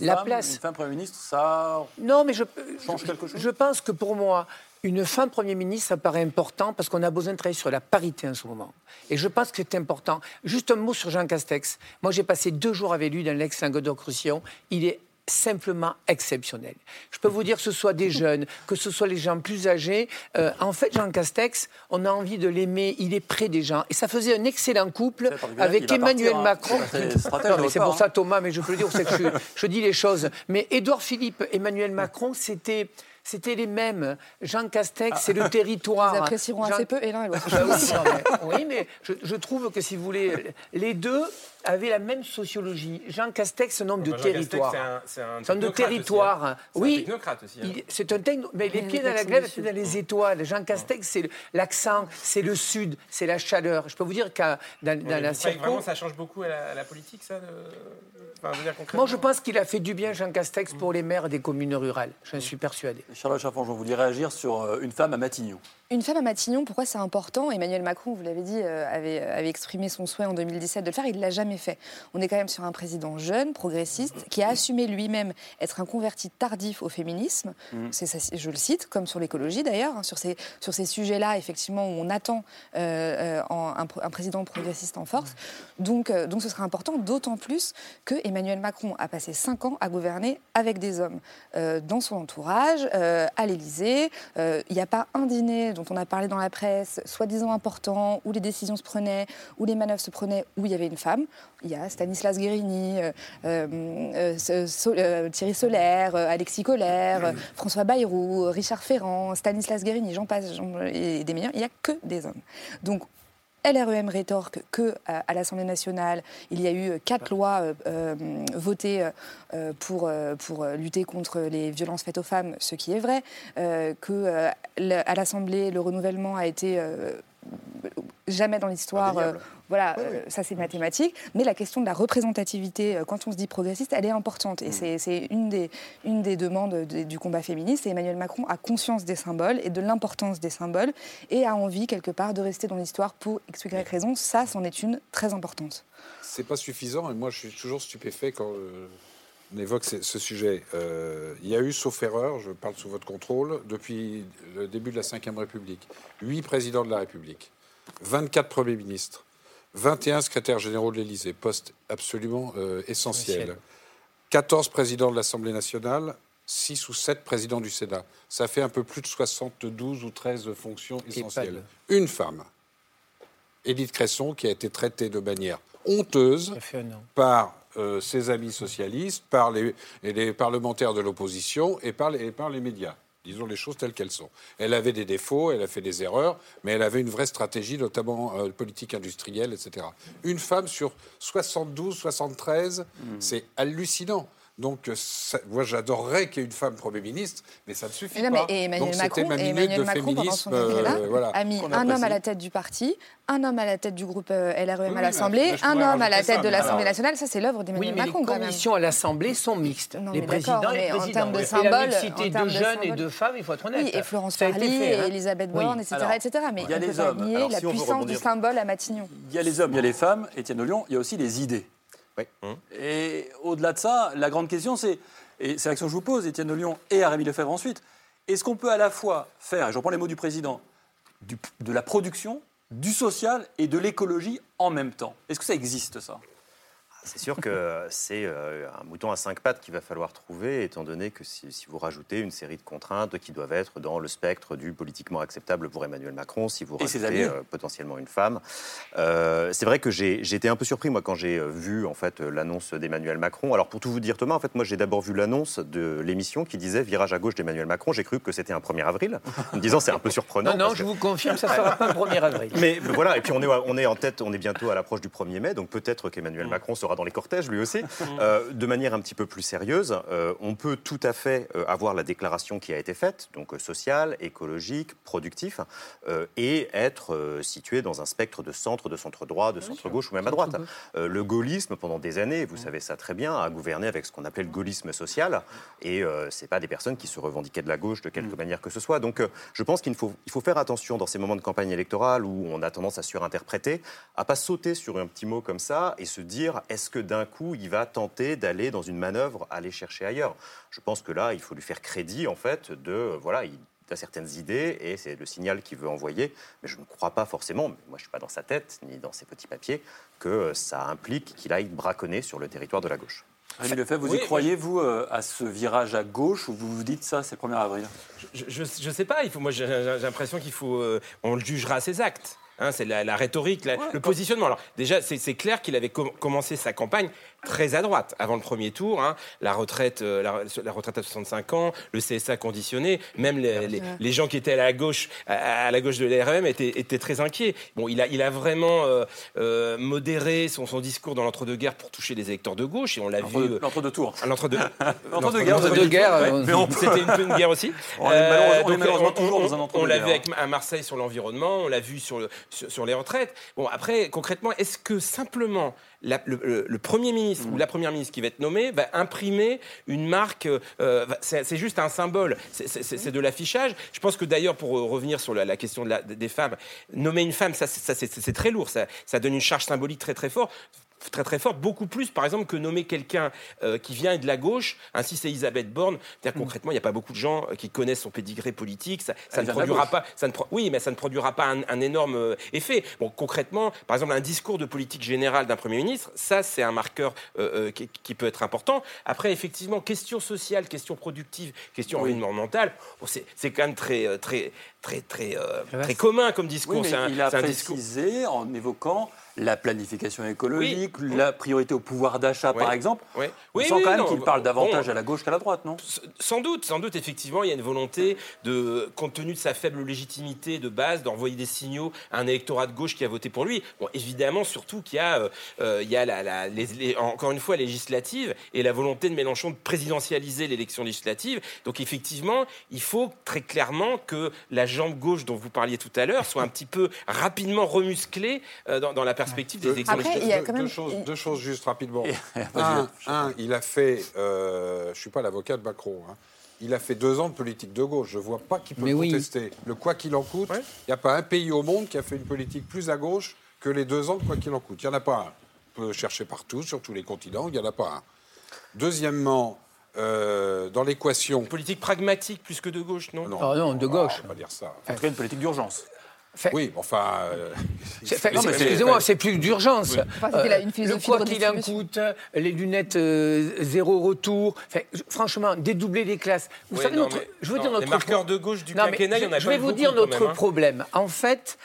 la femme, place. Une femme Premier ministre, ça Non, mais je, change quelque chose je pense que pour moi, une femme Premier ministre, ça paraît important parce qu'on a besoin de travailler sur la parité en ce moment. Et je pense que c'est important. Juste un mot sur Jean Castex. Moi, j'ai passé deux jours avec lui dans l'ex-Languedoc-Roussillon. Il est simplement exceptionnel. Je peux vous dire que ce soit des jeunes, que ce soit les gens plus âgés. euh, en fait, Jean Castex, on a envie de l'aimer. Il est près des gens. Et ça faisait un excellent couple avec Emmanuel partir, hein. Macron. Non, mais c'est pour hein. ça, Thomas, mais je peux le dire, c'est que je, je dis les choses. Mais Édouard Philippe, Emmanuel Macron, c'était. C'était les mêmes. Jean Castex, c'est le territoire. Ils apprécieront Jean- assez peu et l'un et l'autre. Bah oui, non, mais- oui, mais je, je trouve que si vous voulez, les deux avaient la même sociologie. Jean Castex, un homme de Bah, Jean Castex, territoire. c'est un- c'est un homme de technocrate aussi, territoire. hein. C'est un Oui. technocrate aussi, hein. Il- C'est un techno. Mais les pieds dans la du c'est Sud. dans les étoiles. Jean Castex, c'est l'accent, c'est le sud, c'est la chaleur. Je peux vous dire qu'à dans, la vraiment circon. ça change beaucoup à la, à la politique, ça de... enfin, je veux dire, concrètement Moi, je pense qu'il a fait du bien, Jean Castex, pour les maires des communes rurales. J'en suis persuadé. Charlotte Chaffon, je voulais réagir sur euh, une femme à Matignon. Une femme à Matignon, pourquoi c'est important? Emmanuel Macron, vous l'avez dit, euh, avait, avait exprimé son souhait en 2017 de le faire. Il ne l'a jamais fait. On est quand même sur un président jeune, progressiste, qui a assumé lui-même être un converti tardif au féminisme. Mm. Ça, je le cite, comme sur l'écologie d'ailleurs. hein, sur ces, sur ces sujets-là, effectivement, où on attend euh, euh, un, président progressiste en force. Donc, euh, donc ce sera important, d'autant plus que Emmanuel Macron a passé cinq ans à gouverner avec des hommes euh, dans son entourage, euh, à l'Élysée. Euh, Il n'y a pas un dîner dont on a parlé dans la presse, soi-disant important, où les décisions se prenaient, où les manœuvres se prenaient, où il y avait une femme. Il y a Stanislas Guérini, euh, euh, euh, Thierry Solaire, Alexis Collère, François Bayrou, Richard Ferrand, Stanislas Guérini, j'en passe, et des meilleurs. Il n'y a que des hommes. LREM rétorque que euh, à l'Assemblée nationale, il y a eu quatre lois euh, euh, votées euh, pour, euh, pour euh, lutter contre les violences faites aux femmes, ce qui est vrai, euh, que euh, à l'Assemblée, le renouvellement a été euh, jamais dans l'histoire. euh, voilà, euh, ça c'est mathématique. Mais la question de la représentativité, euh, quand on se dit progressiste, elle est importante. Et c'est- c'est une des, une des demandes de- du combat féministe. Et Emmanuel Macron a conscience des symboles et de l'importance des symboles et a envie, quelque part, de rester dans l'histoire pour X Y raison. Ça, c'en est une très importante. C'est pas suffisant et moi je suis toujours stupéfait quand euh, on évoque ce, sujet. Euh, il y a eu, sauf erreur, je parle sous votre contrôle, depuis le début de la Ve République, huit présidents de la République, 24 premiers ministres, 21 secrétaires généraux de l'Élysée, poste absolument euh, essentiel, Essentiel. 14 présidents de l'Assemblée nationale, 6 ou 7 présidents du Sénat. Ça fait un peu plus de 72 ou 13 fonctions essentielles. Une femme, Édith Cresson, qui a été traitée de manière honteuse par euh, ses amis socialistes, par les, et les parlementaires de l'opposition et par les, et par les médias. Disons les choses telles qu'elles sont. Elle avait des défauts, elle a fait des erreurs, mais elle avait une vraie stratégie, notamment euh, politique industrielle, etc. Une femme sur 72, 73, c'est hallucinant. Donc, euh, ça- moi, j'adorerais qu'il y ait une femme Premier ministre, mais ça ne suffit Et non, mais- pas. et Emmanuel Donc, Macron, ma et minute Emmanuel de Macron, pendant son quinquennat, euh, voilà. a mis un homme à la tête du parti, un homme à la tête du groupe euh, LREM Oui, à l'Assemblée, un homme à la tête ça, de l'Assemblée alors- nationale. Ça, c'est l'œuvre d'Emmanuel Oui, mais les Macron, quand même. commissions à l'Assemblée sont mixtes. Non, les présidents d'accord, et mais en présidents. termes de Et la mixité en termes de de jeunes et de femmes, il faut être honnête. Oui, et Florence Parly, hein. et Elisabeth. Borne, etc.. Mais il y a les hommes. la puissance du symbole à Matignon. Il y a les hommes, il y a les femmes, Étienne de Lyon, il y a aussi les idées. Et au-delà de ça, la grande question, c'est, et c'est la question que je vous pose, Étienne de Lyon et à Rémi Lefebvre ensuite, est-ce qu'on peut à la fois faire, et je reprends les mots du président, du- de la production, du social et de l'écologie en même temps? Est-ce que ça existe, ça? C'est sûr que c'est euh, un mouton à cinq pattes qu'il va falloir trouver, étant donné que si, si vous rajoutez une série de contraintes qui doivent être dans le spectre du politiquement acceptable pour Emmanuel Macron, si vous rajoutez euh, potentiellement une femme. Euh, c'est vrai que j'ai été un peu surpris, moi, quand j'ai vu en fait, l'annonce d'Emmanuel Macron. Alors, pour tout vous dire, Thomas, en fait, moi, j'ai d'abord vu l'annonce de l'émission qui disait Virage à gauche d'Emmanuel Macron. J'ai cru que c'était un 1er avril, en me disant c'est un peu surprenant. Non, non, je que- vous confirme, ça ne sera pas le 1er avril. mais voilà, et puis on est, on est en tête, on est bientôt à l'approche du 1er mai, donc peut-être qu'Emmanuel Macron sera dans les cortèges lui aussi. Euh, de manière un petit peu plus sérieuse, euh, on peut tout à fait euh, avoir la déclaration qui a été faite, donc sociale, écologique, productif, et être situé dans un spectre de centre, de centre droit, de centre gauche ou même à droite. Le gaullisme, pendant des années, vous savez ça très bien, a gouverné avec ce qu'on appelait le gaullisme social, et c'est pas des personnes qui se revendiquaient de la gauche de quelque manière que ce soit. Donc je pense qu'il faut, il faut faire attention dans ces moments de campagne électorale où on a tendance à surinterpréter, à pas sauter sur un petit mot comme ça et se dire est-ce que d'un coup il va tenter d'aller dans une manœuvre, aller chercher ailleurs? Je pense que là, il faut lui faire crédit en fait de voilà, il a certaines idées et c'est le signal qu'il veut envoyer. Mais je ne crois pas forcément, mais moi je suis pas dans sa tête ni dans ses petits papiers, que ça implique qu'il aille braconner sur le territoire de la gauche. Rémi Lefebvre, vous Oui, y croyez, vous, euh, à ce virage à gauche où vous vous dites ça, c'est le 1er avril? Je, je sais pas. Il faut, moi, j'ai j'ai l'impression qu'il faut. euh, on le jugera à ses actes. Hein, c'est la, la rhétorique, la- le positionnement. Alors déjà, c'est c'est clair qu'il avait com- commencé sa campagne très à droite avant le premier tour. hein. la retraite, euh, la, la retraite à 65 ans, le CSA conditionné, même les, les- les gens qui étaient à la gauche, à, à la gauche de l'ARM étaient, étaient très inquiets. Bon, il a, il a vraiment euh, euh, modéré son, son discours dans l'entre-deux-guerres pour toucher les électeurs de gauche et on l'a vu. euh, L'entre-deux tours. à L'entre-deux. L'entre-deux-guerres, C'était une peu une guerre aussi. On est malheureusement- on l'a vu hein. avec, à Marseille sur l'environnement, on l'a vu sur, le- sur, sur les retraites. Bon, après, concrètement, est-ce que simplement la- le, Premier ministre ou la Première ministre qui va être nommée va imprimer une marque euh, C'est juste un symbole, c'est- de l'affichage. Je pense que d'ailleurs, pour euh, revenir sur la, la question de la- des femmes, nommer une femme, ça, c'est très lourd, ça, ça donne une charge symbolique très très forte très très forte, beaucoup plus par exemple que nommer quelqu'un euh, qui vient de la gauche, ainsi c'est Elisabeth Borne. C'est-à-dire concrètement, il n'y a pas beaucoup de gens euh, qui connaissent son pédigré politique, ça, ne produira pas, ça ne pro- oui, mais ça ne produira pas un, un énorme euh, effet. Bon, concrètement, par exemple, un discours de politique générale d'un premier ministre, ça c'est un marqueur euh, qui, qui peut être important. Après, effectivement, question sociale, question productive, question Oui. environnementale, bon, c'est c'est quand même très très très très très commun comme discours. Oui, mais un- il a discours. précisé en évoquant la planification écologique, la priorité au pouvoir d'achat, par exemple. Oui. On Oui, sent quand même qu'il parle davantage bon. à la gauche qu'à la droite, non? Sans doute, sans doute, effectivement, il y a une volonté de, compte tenu de sa faible légitimité de base, d'envoyer des signaux à un électorat de gauche qui a voté pour lui. Bon, évidemment, surtout qu'il y a, euh, euh, il y a la, la- les- les- encore une fois, législative et la volonté de Mélenchon de présidentialiser l'élection législative. Donc, effectivement, il faut très clairement que la jambe gauche dont vous parliez tout à l'heure soit un petit peu rapidement remusclée euh, dans, dans la perspective des élections Après, il y a deux, quand même- deux choses, deux choses juste rapidement. vas-y, un, un, il a fait, euh, je ne suis pas l'avocat de Macron, hein. il a fait deux ans de politique de gauche. Je ne vois pas qui peut oui. contester. Le quoi qu'il en coûte, il n'y a pas un pays au monde qui a fait une politique plus à gauche que les deux ans de quoi qu'il en coûte. Il n'y en a pas un. On peut chercher partout, sur tous les continents, il n'y en a pas un. Deuxièmement, euh, dans l'équation... Politique pragmatique plus que de gauche, non? Ah non, de gauche. On va pas dire ça. En tout cas, une politique d'urgence. Oui, enfin... euh, Excusez-moi, c'est plus d'urgence. Euh, une philosophie le quoi qu'il en coûte, les lunettes euh, zéro retour. Franchement, dédoubler les classes. Vous Oui, savez, non, notre, mais- je veux non, dire notre les marqueurs de gauche du Non, quinquennat, il y en a je, pas vais vous beaucoup, dire notre même, hein. problème. En fait,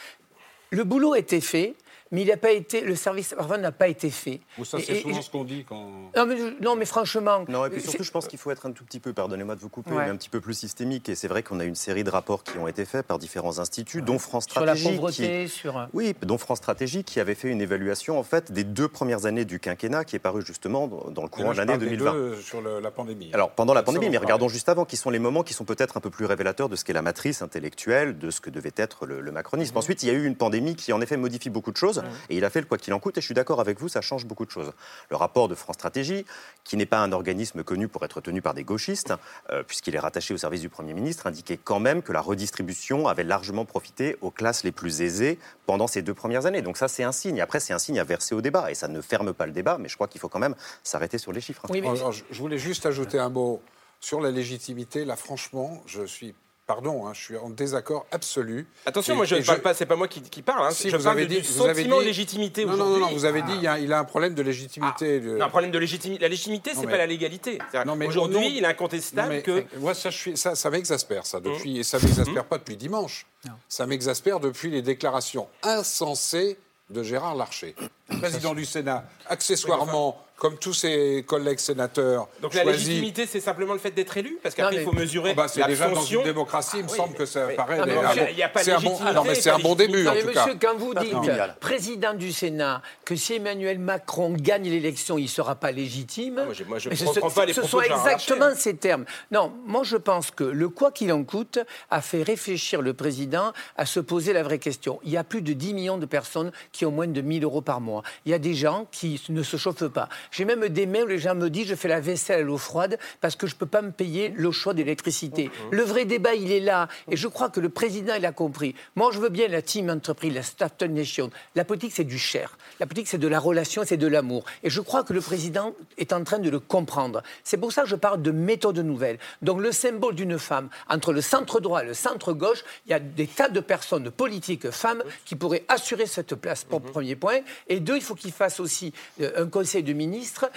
le boulot était fait. Mais il a pas été, le service après-vente n'a pas été fait. Ou ça, c'est et- souvent et- ce qu'on dit quand. non mais, non, mais franchement. Non, et puis c'est- surtout, je pense qu'il faut être un tout petit peu, pardonnez-moi de vous couper, Ouais. mais un petit peu plus systémique. Et c'est vrai qu'on a une série de rapports qui ont été faits par différents instituts, dont France Sur la Stratégie. pauvreté, qui- sur. euh, Oui, dont France Stratégie qui avait fait une évaluation en fait des deux premières années du quinquennat qui est paru justement dans le courant là, de l'année parle des 2020. deux sur le- la pandémie. Alors pendant la pandémie, mais regardons juste avant, qui sont les moments qui sont peut-être un peu plus révélateurs de ce qu'est la matrice intellectuelle, de ce que devait être le, le macronisme. Mhm. Ensuite, il y a eu une pandémie qui en effet modifie beaucoup de choses, et il a fait le quoi qu'il en coûte, et je suis d'accord avec vous, ça change beaucoup de choses. Le rapport de France Stratégie, qui n'est pas un organisme connu pour être tenu par des gauchistes, euh, puisqu'il est rattaché au service du Premier ministre, indiquait quand même que la redistribution avait largement profité aux classes les plus aisées pendant ces deux premières années. Donc ça, c'est un signe. Après, c'est un signe à verser au débat, et ça ne ferme pas le débat, mais je crois qu'il faut quand même s'arrêter sur les chiffres. Alors, je- je voulais juste ajouter un mot sur la légitimité. Là, franchement, je suis, pardon, hein, je suis en désaccord absolu. Attention, Et- moi je ne parle pas, c'est pas moi qui, qui parle. hein. Si, je vous parle avez du dit, vous avez sentiment dit- de légitimité Non, non, aujourd'hui. non, non, vous avez dit il y a- il a un problème de légitimité. de- Non, un problème de légitimité. La légitimité, c'est mais- pas la légalité. Non, mais Aujourd'hui, il est incontestable mais, que. euh, moi, ça, je suis- ça, ça m'exaspère, ça, depuis, et ça m'exaspère pas depuis dimanche. Ça m'exaspère depuis les déclarations insensées de Gérard Larcher, président du Sénat, accessoirement, comme tous ses collègues sénateurs, Donc la légitimité, c'est simplement le fait d'être élu Parce qu'après, il faut mesurer Ah bah, c'est déjà dans une démocratie, il me Oui, semble que ça mais- paraît. C'est un bon- légitimité, non, mais c'est un bon début, Non, en mais tout monsieur, cas. quand vous dites président du Sénat, que si Emmanuel Macron gagne l'élection, il ne sera pas légitime. Ah, moi, je- moi, je Mais ce- pas les Ce sont exactement ces termes. Non, moi je pense que le quoi qu'il en coûte a fait réfléchir le président à se poser la vraie question. Il y a plus de 10 millions de personnes qui ont moins de 1000 euros par mois. Il y a des gens qui ne se chauffent pas. J'ai même des mails où les gens me disent je fais la vaisselle à l'eau froide parce que je ne peux pas me payer l'eau chaude et l'électricité. Le vrai débat, il est là. Et je crois que le président, il a compris. Moi, je veux bien la team entreprise, la startup nation. La politique, c'est du cher. La politique, c'est de la relation, c'est de l'amour. Et je crois que le président est en train de le comprendre. C'est pour ça que je parle de méthode nouvelle. Donc, le symbole d'une femme, entre le centre droit et le centre gauche, il y a des tas de personnes politiques, femmes, qui pourraient assurer cette place, pour premier point. Et deux, il faut qu'il fasse aussi euh, un conseil de ministres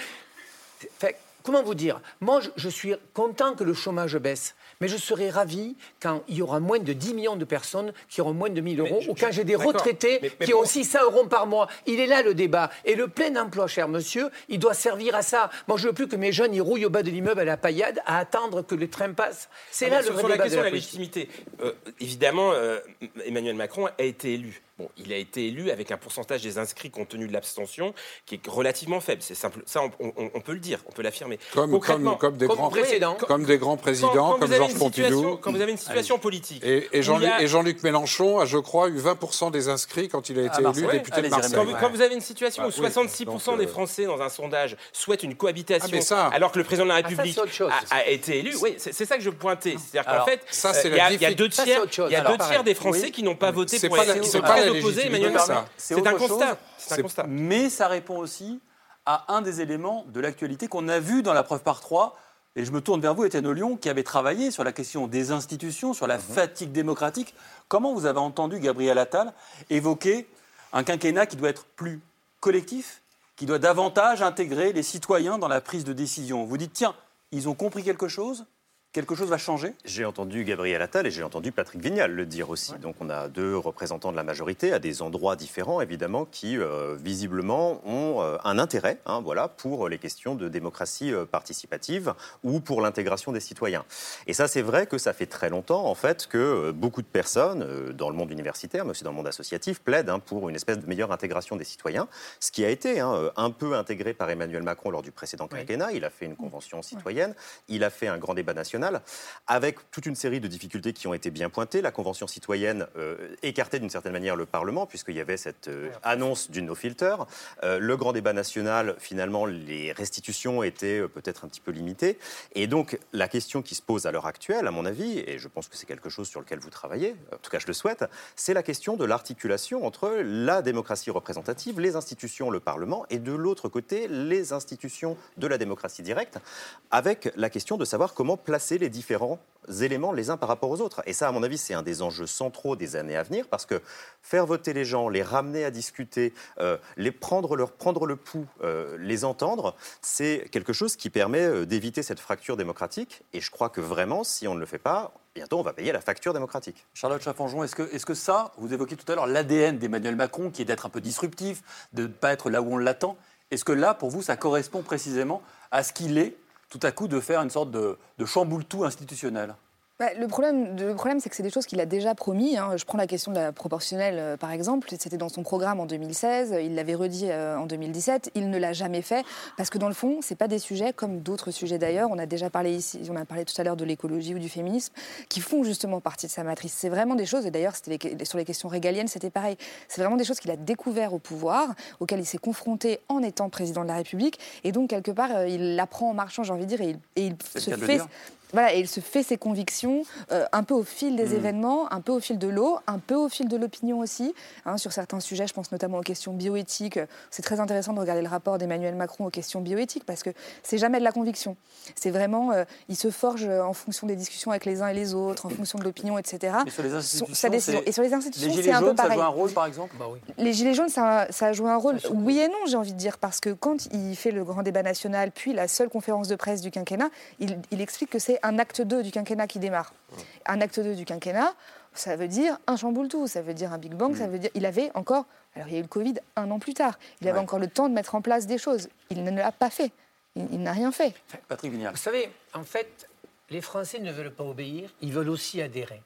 Fait, comment vous dire? Moi, je, je suis content que le chômage baisse, mais je serais ravi quand il y aura moins de 10 millions de personnes qui auront moins de 1000 euros, ou quand j'ai des retraités Mais- mais qui ont pour- 600 euros par mois. Il est là le débat. Et le plein emploi, cher monsieur, il doit servir à ça. Moi, je veux plus que mes jeunes ils rouillent au bas de l'immeuble à la paillade à attendre que les trains passent. C'est Ah, là le sur- vrai sur la débat question de de la la politique. légitimité. euh, évidemment, euh, Emmanuel Macron a été élu. Bon, il a été élu avec un pourcentage des inscrits compte tenu de l'abstention qui est relativement faible. C'est simple. Ça, on, on- on peut le dire, on peut l'affirmer. Comme, Concrètement, comme, comme des grands, précédent. comme des grands présidents, quand- quand comme Georges Pompidou. Quand vous avez une situation politique. Et, Jean-Luc a- Mélenchon a, je crois, eu 20% des inscrits quand il a été Marseille. élu député de Marseille. Quand vous, quand vous avez une situation Ah, où oui. 66% Donc, euh, des Français dans un sondage souhaitent une cohabitation, Ah, ça- alors que le président de la Ah, ça, République a, a été élu, oui, c'est ça que je pointais. C'est-à-dire qu'en fait, euh, il y, a- deux tiers, des Français qui n'ont pas voté pour c'est Emmanuel. Macron. Un constat. chose. C'est un C'est- constat. Mais ça répond aussi à un des éléments de l'actualité qu'on a vu dans la preuve par trois. Et je me tourne vers vous, Étienne Lyon, qui avait travaillé sur la question des institutions, sur la Mhm. fatigue démocratique. Comment vous avez entendu Gabriel Attal évoquer un quinquennat qui doit être plus collectif, qui doit davantage intégrer les citoyens dans la prise de décision? Vous dites, tiens, ils ont compris quelque chose? Quelque chose va changer? J'ai entendu Gabriel Attal et j'ai entendu Patrick Vignal le dire aussi. Donc on a deux représentants de la majorité à des endroits différents, évidemment, qui euh, visiblement ont euh, un intérêt hein, voilà, pour les questions de démocratie euh, participative ou pour l'intégration des citoyens. Et ça, c'est vrai que ça fait très longtemps, en fait, que beaucoup de personnes, dans le monde universitaire, mais aussi dans le monde associatif, plaident hein, pour une espèce de meilleure intégration des citoyens, ce qui a été hein, un peu intégré par Emmanuel Macron lors du précédent quinquennat. Il a fait une convention citoyenne, il a fait un grand débat national avec toute une série de difficultés qui ont été bien pointées. La Convention citoyenne euh, écartait d'une certaine manière le Parlement, puisqu'il y avait cette euh, annonce du no-filter. Euh, le grand débat national, finalement, les restitutions étaient peut-être un petit peu limitées. Et donc, la question qui se pose à l'heure actuelle, à mon avis, et je pense que c'est quelque chose sur lequel vous travaillez, en tout cas je le souhaite, c'est la question de l'articulation entre la démocratie représentative, les institutions, le Parlement, et de l'autre côté, les institutions de la démocratie directe, avec la question de savoir comment placer les différents éléments les uns par rapport aux autres. Et ça, à mon avis, c'est un des enjeux centraux des années à venir, parce que faire voter les gens, les ramener à discuter, euh, les prendre, leur prendre le pouls, euh, les entendre, c'est quelque chose qui permet euh, d'éviter cette fracture démocratique. Et je crois que vraiment, si on ne le fait pas, bientôt on va payer la facture démocratique. Charlotte Chaffanjon, est-ce que, est que ça, vous évoquiez tout à l'heure l'ADN d'Emmanuel Macron, qui est d'être un peu disruptif, de ne pas être là où on l'attend, est-ce que là, pour vous, ça correspond précisément à ce qu'il est tout à coup de faire une sorte de, de chamboule-tout institutionnel bah, le problème, le problème c'est que c'est des choses qu'il a déjà promis. hein. Je prends la question de la proportionnelle, euh, par exemple. C'était dans son programme en 2016. Il l'avait redit euh, en 2017. Il ne l'a jamais fait parce que dans le fond, c'est pas des sujets comme d'autres sujets d'ailleurs. On a déjà parlé ici, on a parlé tout à l'heure de l'écologie ou du féminisme, qui font justement partie de sa matrice. C'est vraiment des choses. Et d'ailleurs, c'était sur les questions régaliennes, c'était pareil. C'est vraiment des choses qu'il a découvert au pouvoir, auxquelles il s'est confronté en étant président de la République. Et donc quelque part, euh, il l'apprend en marchant, j'ai envie de dire, et il, et se fait. Voilà, et il se fait ses convictions euh, un peu au fil des Mm. événements, un peu au fil de l'eau, un peu au fil de l'opinion aussi. hein, sur certains sujets, je pense notamment aux questions bioéthiques. C'est très intéressant de regarder le rapport d'Emmanuel Macron aux questions bioéthiques parce que c'est jamais de la conviction. C'est vraiment, euh, il se forge euh, en fonction des discussions avec les uns et les autres, en fonction de l'opinion, etc. Et sur les institutions, Et sur les institutions, Les c'est gilets un peu jaunes, ça pareil. joue un rôle, par exemple? Les Gilets jaunes, ça, ça a joué un rôle, oui et non, j'ai envie de dire, parce que quand il fait le grand débat national, puis la seule conférence de presse du quinquennat, il, il explique que c'est un acte 2 du quinquennat qui démarre. Un acte 2 du quinquennat, ça veut dire un chamboule-tout, ça veut dire un Big Bang, ça veut dire. Il avait encore. Alors il y a eu le Covid un an plus tard, il avait Ouais. encore le temps de mettre en place des choses. Il ne l'a pas fait. Il, il n'a rien fait. Patrick Vignal. Vous savez, en fait, les Français ne veulent pas obéir, ils veulent aussi adhérer.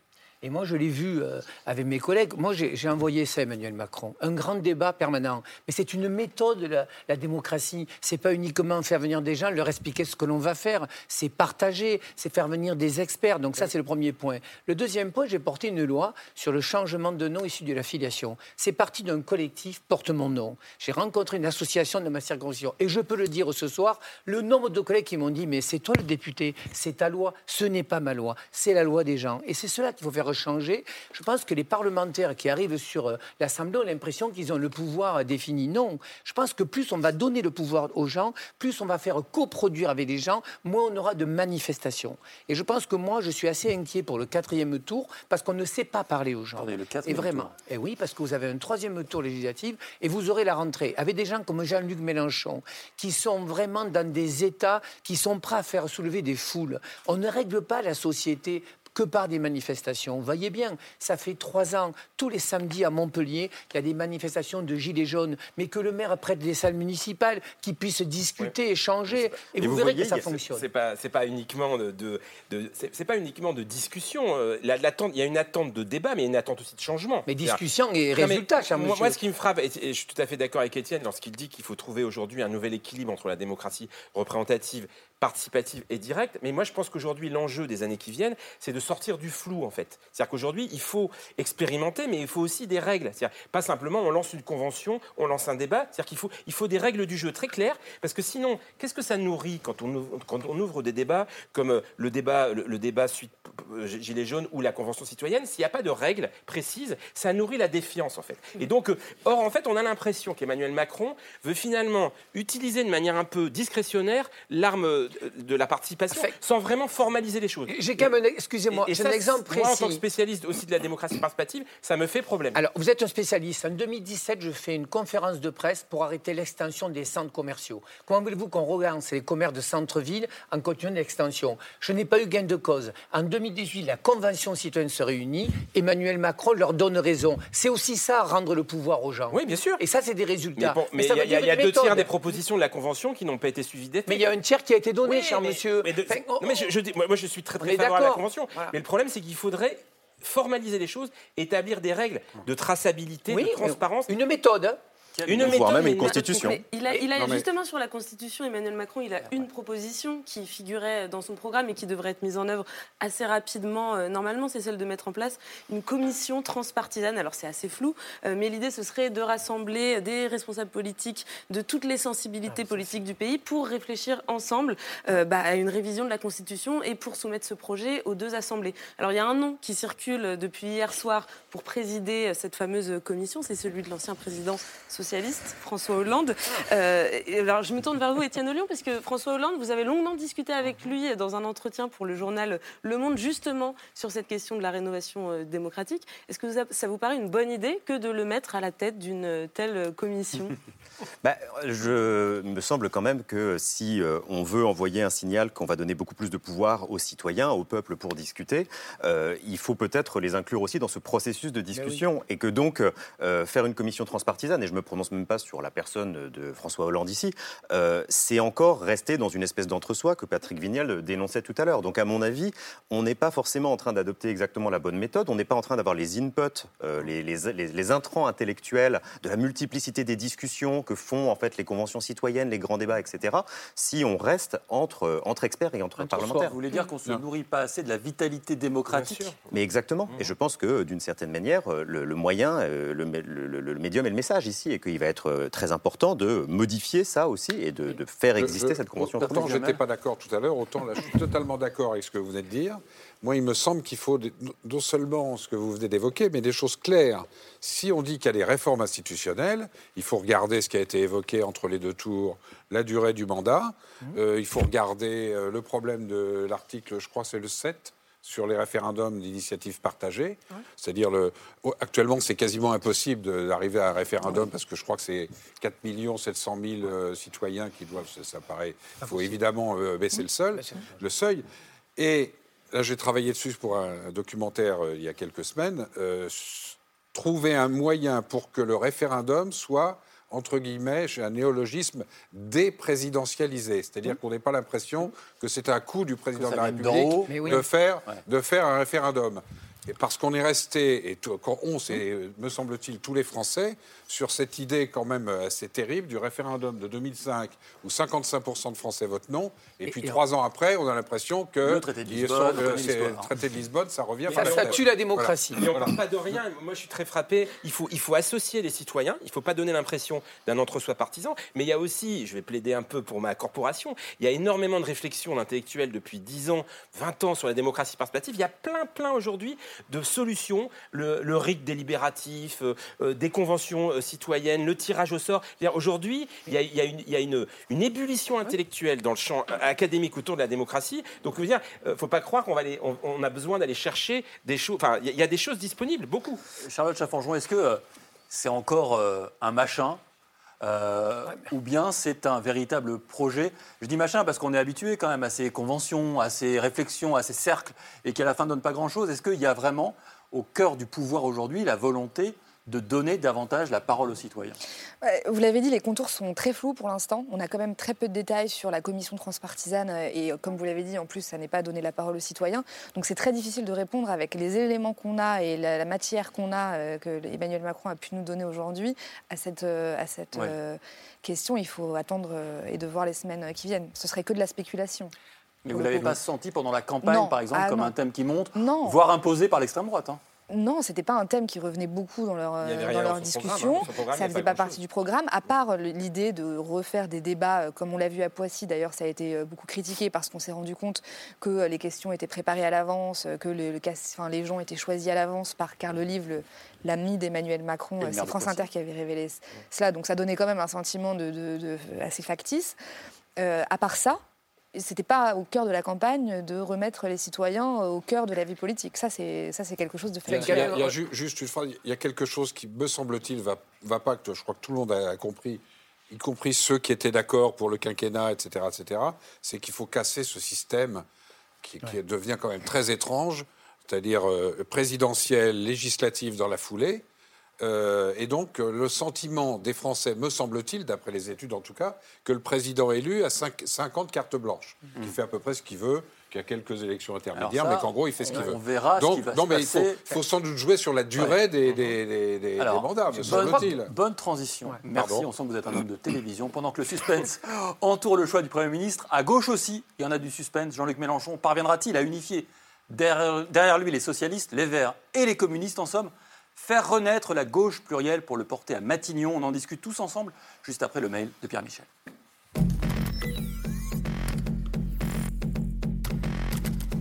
Et moi, je l'ai vu euh, avec mes collègues. Moi, j'ai envoyé ça à Emmanuel Macron. Un grand débat permanent. Mais c'est une méthode, la, la démocratie. C'est pas uniquement faire venir des gens, leur expliquer ce que l'on va faire. C'est partager, c'est faire venir des experts. Donc ça, c'est le premier point. Le deuxième point, j'ai porté une loi sur le changement de nom issu de la filiation. C'est parti d'un collectif Porte mon nom. J'ai rencontré une association de ma circonscription. Et je peux le dire ce soir, le nombre de collègues qui m'ont dit, mais c'est toi le député, c'est ta loi. Ce n'est pas ma loi, c'est la loi des gens. Et c'est cela qu'il faut faire changer. Je pense que les parlementaires qui arrivent sur euh, l'Assemblée ont l'impression qu'ils ont le pouvoir euh, défini. Non, je pense que plus on va donner le pouvoir aux gens, plus on va faire coproduire avec les gens, moins on aura de manifestations. Et je pense que moi, je suis assez inquiet pour le quatrième tour parce qu'on ne sait pas parler aux gens. Attendez, le et vraiment. tour. Et oui, parce que vous avez un troisième tour législatif et vous aurez la rentrée avec des gens comme Jean-Luc Mélenchon qui sont vraiment dans des états qui sont prêts à faire soulever des foules. On ne règle pas la société que par des manifestations. Vous voyez bien, ça fait trois ans, tous les samedis à Montpellier, il y a des manifestations de gilets jaunes, mais que le maire prête des salles municipales, qui puissent discuter, échanger, et, vous, verrez que ça fonctionne. C'est pas, pas uniquement de, de- de- c'est pas uniquement de discussion. euh, la- Il y a une attente de débat, mais une attente aussi de changement. Mais discussion et résultat, cher moi, ce qui me frappe, et, et je suis tout à fait d'accord avec Étienne lorsqu'il dit qu'il faut trouver aujourd'hui un nouvel équilibre entre la démocratie représentative, participative et directe. Mais moi, je pense qu'aujourd'hui, l'enjeu des années qui viennent, c'est de sortir du flou, en fait. C'est-à-dire qu'aujourd'hui, il faut expérimenter, mais il faut aussi des règles. C'est-à-dire pas simplement on lance une convention, on lance un débat. C'est-à-dire qu'il faut, il faut des règles du jeu très claires, parce que sinon, qu'est-ce que ça nourrit quand on ouvre, quand on ouvre des débats comme euh, le débat, le, le débat suite euh, Gilets jaunes ou la convention citoyenne? S'il n'y a pas de règles précises, ça nourrit la défiance, en fait. Et donc, euh, or, en fait, on a l'impression qu'Emmanuel Macron veut finalement utiliser de manière un peu discrétionnaire l'arme de la participation, sans vraiment formaliser les choses. J'ai quand même un- excusez-moi, j'ai un exemple Moi, en tant que précis. spécialiste aussi de la démocratie participative, ça me fait problème. Alors, vous êtes un spécialiste. En 2017, je fais une conférence de presse pour arrêter l'extension des centres commerciaux. Comment voulez-vous qu'on relance les commerces de centre-ville en continuant l'extension? Je n'ai pas eu gain de cause. En 2018, la Convention citoyenne se réunit. Emmanuel Macron leur donne raison. C'est aussi ça, rendre le pouvoir aux gens. Oui, bien sûr. Et ça, c'est des résultats. mais il y y y a deux tiers des propositions de la Convention qui n'ont pas été suivies d'effet. Mais il y a un tiers qui a été donné, Oui, cher mais- monsieur. mais de- Enfin, oh, non, mais je, moi, je suis très, très favorable à la. Convention. Voilà. Mais le problème, c'est qu'il faudrait formaliser les choses, établir des règles de traçabilité, Oui, de transparence. Une méthode. Une Voire méthode, même mais une constitution. Il a, il a- Non, mais- justement sur la Constitution, Emmanuel Macron, il a une proposition qui figurait dans son programme et qui devrait être mise en œuvre assez rapidement. Euh, normalement, c'est celle de mettre en place une commission transpartisane. Alors c'est assez flou, euh, mais l'idée ce serait de rassembler des responsables politiques de toutes les sensibilités politiques du pays pour réfléchir ensemble euh, bah, à une révision de la Constitution et pour soumettre ce projet aux deux assemblées. Alors il y a un nom qui circule depuis hier soir pour présider cette fameuse commission, c'est celui de l'ancien président socialiste, François Hollande. Euh, alors, je me tourne vers vous, Étienne Ollion, parce que François Hollande, vous avez longuement discuté avec lui dans un entretien pour le journal Le Monde, justement sur cette question de la rénovation euh, démocratique. Est-ce que ça vous paraît une bonne idée que de le mettre à la tête d'une telle commission? Bah, je me semble quand même que si euh, on veut envoyer un signal qu'on va donner beaucoup plus de pouvoir aux citoyens, au peuple pour discuter, euh, il faut peut-être les inclure aussi dans ce processus de discussion et que donc euh, faire une commission transpartisane, et je me prononce même pas sur la personne de François Hollande ici, euh, c'est encore rester dans une espèce d'entre-soi que Patrick Vignal dénonçait tout à l'heure. Donc à mon avis, on n'est pas forcément en train d'adopter exactement la bonne méthode, on n'est pas en train d'avoir les inputs, euh, les, les- les- les intrants intellectuels de la multiplicité des discussions que font en fait les conventions citoyennes, les grands débats, etc. Si on reste entre, entre experts et entre parlementaires. Vous voulez dire qu'on ne se nourrit pas assez de la vitalité démocratique Mais exactement. Et je pense que d'une certaine manière, le, le moyen, euh, le, mé- le- le- le médium et le message ici, et qu'il va être euh, très important de modifier ça aussi et de, de faire Je- exister je- cette convention. Autant constitutionnelle. j'étais pas d'accord tout à l'heure, autant là je suis totalement d'accord avec ce que vous venez de dire. Moi, il me semble qu'il faut des- non seulement ce que vous venez d'évoquer, mais des choses claires. Si on dit qu'il y a des réformes institutionnelles, il faut regarder ce qui a été évoqué entre les deux tours, la durée du mandat. Euh, il faut regarder euh, le problème de l'article, je crois, c'est le 7 sur les référendums d'initiative partagée. C'est-à-dire, le, actuellement, c'est quasiment impossible d'arriver à un référendum parce que je crois que c'est 4 700 000 euh, citoyens qui doivent, ça, ça paraît, il faut évidemment euh, baisser le, seul, le seuil. Et là, j'ai travaillé dessus pour un documentaire euh, il y a quelques semaines. euh, trouver un moyen pour que le référendum soit entre guillemets, j'ai un néologisme déprésidentialisé, c'est-à-dire qu'on n'ait pas l'impression que c'est un coup du président de la République oui. de faire, Ouais. de faire un référendum. Et parce qu'on est resté, et tout- quand on, c'est, euh, me semble-t-il, tous les Français, sur cette idée quand même euh, assez terrible du référendum de 2005, où 55% de Français votent non, et, Et- puis et trois ans après, on a l'impression que Le traité de Lisbonne, le traité de Lisbonne, ça revient. Ça, tue la démocratie. Et on ne parle pas de rien. Moi, je suis très frappé. Il faut, il faut associer les citoyens. Il ne faut pas donner l'impression d'un entre-soi partisan. Mais il y a aussi, je vais plaider un peu pour ma corporation, il y a énormément de réflexions d'intellectuels depuis 10 ans, 20 ans sur la démocratie participative. Il y a plein, plein aujourd'hui de solutions. Le, le rite délibératif, euh, euh, des conventions euh, citoyennes, le tirage au sort. Aujourd'hui, il y a, il y a une, il y a une, une ébullition intellectuelle dans le champ euh, académique autour de la démocratie. Donc, je veux dire, euh, faut pas croire qu'on va aller, on, on a besoin d'aller chercher des choses. Enfin, il y a- il y, a des choses disponibles, beaucoup. Charlotte Chaffanjon, est-ce que euh, c'est encore euh, un machin euh, ou bien c'est un véritable projet? Je dis machin parce qu'on est habitué quand même à ces conventions, à ces réflexions, à ces cercles, et qui à la fin ne donnent pas grand-chose. Est-ce qu'il y a vraiment au cœur du pouvoir aujourd'hui la volonté de donner davantage la parole aux citoyens Vous l'avez dit, les contours sont très flous pour l'instant. On a quand même très peu de détails sur la commission transpartisane et euh, comme vous l'avez dit, en plus, ça n'est pas donné la parole aux citoyens. Donc c'est très difficile de répondre avec les éléments qu'on a et la, la matière qu'on a, euh, que Emmanuel Macron a pu nous donner aujourd'hui à cette, euh, à cette Ouais. euh, question. Il faut attendre et de voir les semaines qui viennent. Ce serait que de la spéculation. Mais vous le l'avez pas senti pendant la campagne, Non. par exemple, Ah, comme non. un thème qui monte, Non. voire imposé par l'extrême droite hein. Non, c'était pas un thème qui revenait beaucoup dans leur, euh, dans leur discussion. hein. Programme, ça faisait pas pas partie du programme, à part le- l'idée de refaire des débats, euh, comme on l'a vu à Poissy. D'ailleurs, ça a été euh, beaucoup critiqué parce qu'on s'est rendu compte que euh, les questions étaient préparées à l'avance, euh, que le, le cas- enfin, les gens étaient choisis à l'avance par Carl Livre, le- l'ami d'Emmanuel Macron. Euh, C'est France. Inter qui avait révélé cela. Donc ça donnait quand même un sentiment de, de- de- assez factice. Euh, à part ça, c'était pas au cœur de la campagne de remettre les citoyens euh, au cœur de la vie politique. Ça, c'est ça, c'est quelque chose de Il y a, factuel. il y a- il y a ju- juste une phrase, il y a quelque chose qui, me semble-t-il, va, va pas, que je crois que tout le monde a compris, y compris ceux qui étaient d'accord pour le quinquennat, etc., etc., c'est qu'il faut casser ce système qui, qui devient quand même très étrange, c'est-à-dire euh, présidentiel, législatif dans la foulée. Euh, et donc, euh, le sentiment des Français, me semble-t-il, d'après les études en tout cas, que le président élu a cinq- 50 cartes blanches, qui fait à peu près ce qu'il veut, qu'il y a quelques élections intermédiaires, ça, mais qu'en gros, il fait ce qu'il veut. on verra ce donc, qui va non, se mais il faut, sans doute jouer sur la durée Ouais. des, des- des- des- des mandats, me bonne, semble-t-il. bonne transition. Merci, Pardon. on sent que vous êtes un homme de télévision. Pendant que le suspense entoure le choix du Premier ministre, à gauche aussi, il y en a du suspense. Jean-Luc Mélenchon parviendra-t-il à unifier derrière, derrière lui les socialistes, les Verts et les communistes en somme Faire renaître la gauche plurielle pour le porter à Matignon On en discute tous ensemble juste après le mail de Pierre Michel.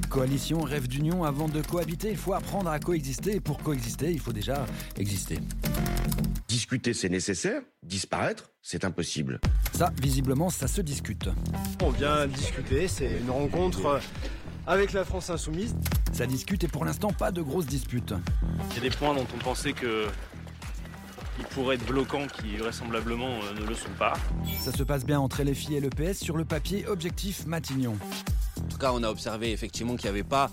Coalition, rêve d'union, avant de cohabiter, il faut apprendre à coexister. Et pour coexister, il faut déjà exister. Discuter, c'est nécessaire. Disparaître, c'est impossible. Ça, visiblement, ça se discute. On vient discuter, c'est une rencontre avec la France insoumise. Ça discute et pour l'instant, pas de grosses disputes. Il y a des points dont on pensait que ils pourraient être bloquants qui vraisemblablement euh, ne le sont pas. Ça se passe bien entre LFI et le PS sur le papier objectif Matignon. En tout cas, on a observé effectivement qu'il n'y avait pas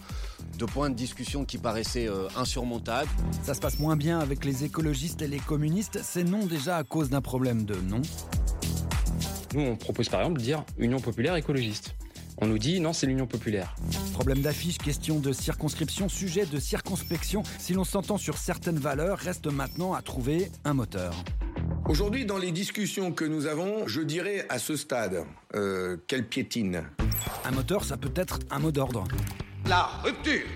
de points de discussion qui paraissaient euh, insurmontables. Ça se passe moins bien avec les écologistes et les communistes, c'est non déjà à cause d'un problème de nom. Nous, on propose par exemple de dire Union populaire écologiste. On nous dit non, c'est l'Union populaire. Problème d'affiche, question de circonscription, sujet de circonspection. Si l'on s'entend sur certaines valeurs, reste maintenant à trouver un moteur. Aujourd'hui, dans les discussions que nous avons, je dirais à ce stade euh, qu'elle piétine? Un moteur, ça peut être un mot d'ordre. La rupture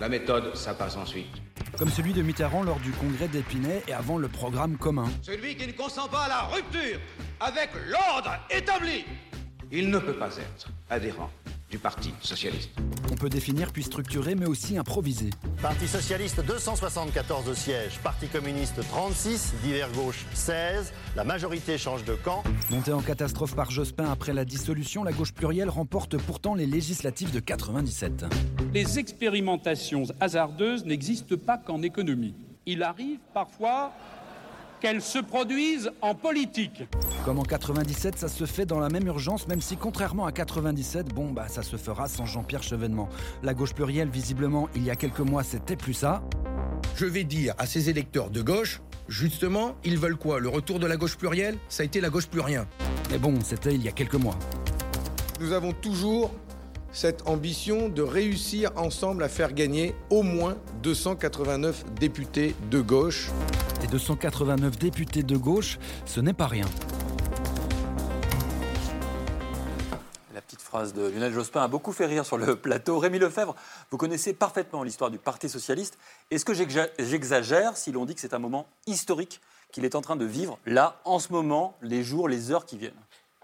La méthode, ça passe ensuite. Comme celui de Mitterrand lors du congrès d'Épinay et avant le programme commun. Celui qui ne consent pas à la rupture avec l'ordre établi, il ne peut pas être adhérent du Parti socialiste. On peut définir puis structurer, mais aussi improviser. Parti socialiste 274 sièges, Parti communiste 36, divers gauche 16. La majorité change de camp. Montée en catastrophe par Jospin après la dissolution, la gauche plurielle remporte pourtant les législatives de 97. Les expérimentations hasardeuses n'existent pas qu'en économie. Il arrive parfois qu'elles se produisent en politique. Comme en 97, ça se fait dans la même urgence, même si contrairement à 97, bon bah ça se fera sans Jean-Pierre Chevènement. La gauche plurielle, visiblement, il y a quelques mois, c'était plus ça. Je vais dire à ces électeurs de gauche, justement, ils veulent quoi? Le retour de la gauche plurielle? Ça a été la gauche plus rien. Mais bon, c'était il y a quelques mois. Nous avons toujours cette ambition de réussir ensemble à faire gagner au moins 289 députés de gauche. Et 289 députés de gauche, ce n'est pas rien. La petite phrase de Lionel Jospin a beaucoup fait rire sur le plateau. Rémi Lefebvre, vous connaissez parfaitement l'histoire du Parti socialiste. Est-ce que j'exagère si l'on dit que c'est un moment historique qu'il est en train de vivre là, en ce moment, les jours, les heures qui viennent?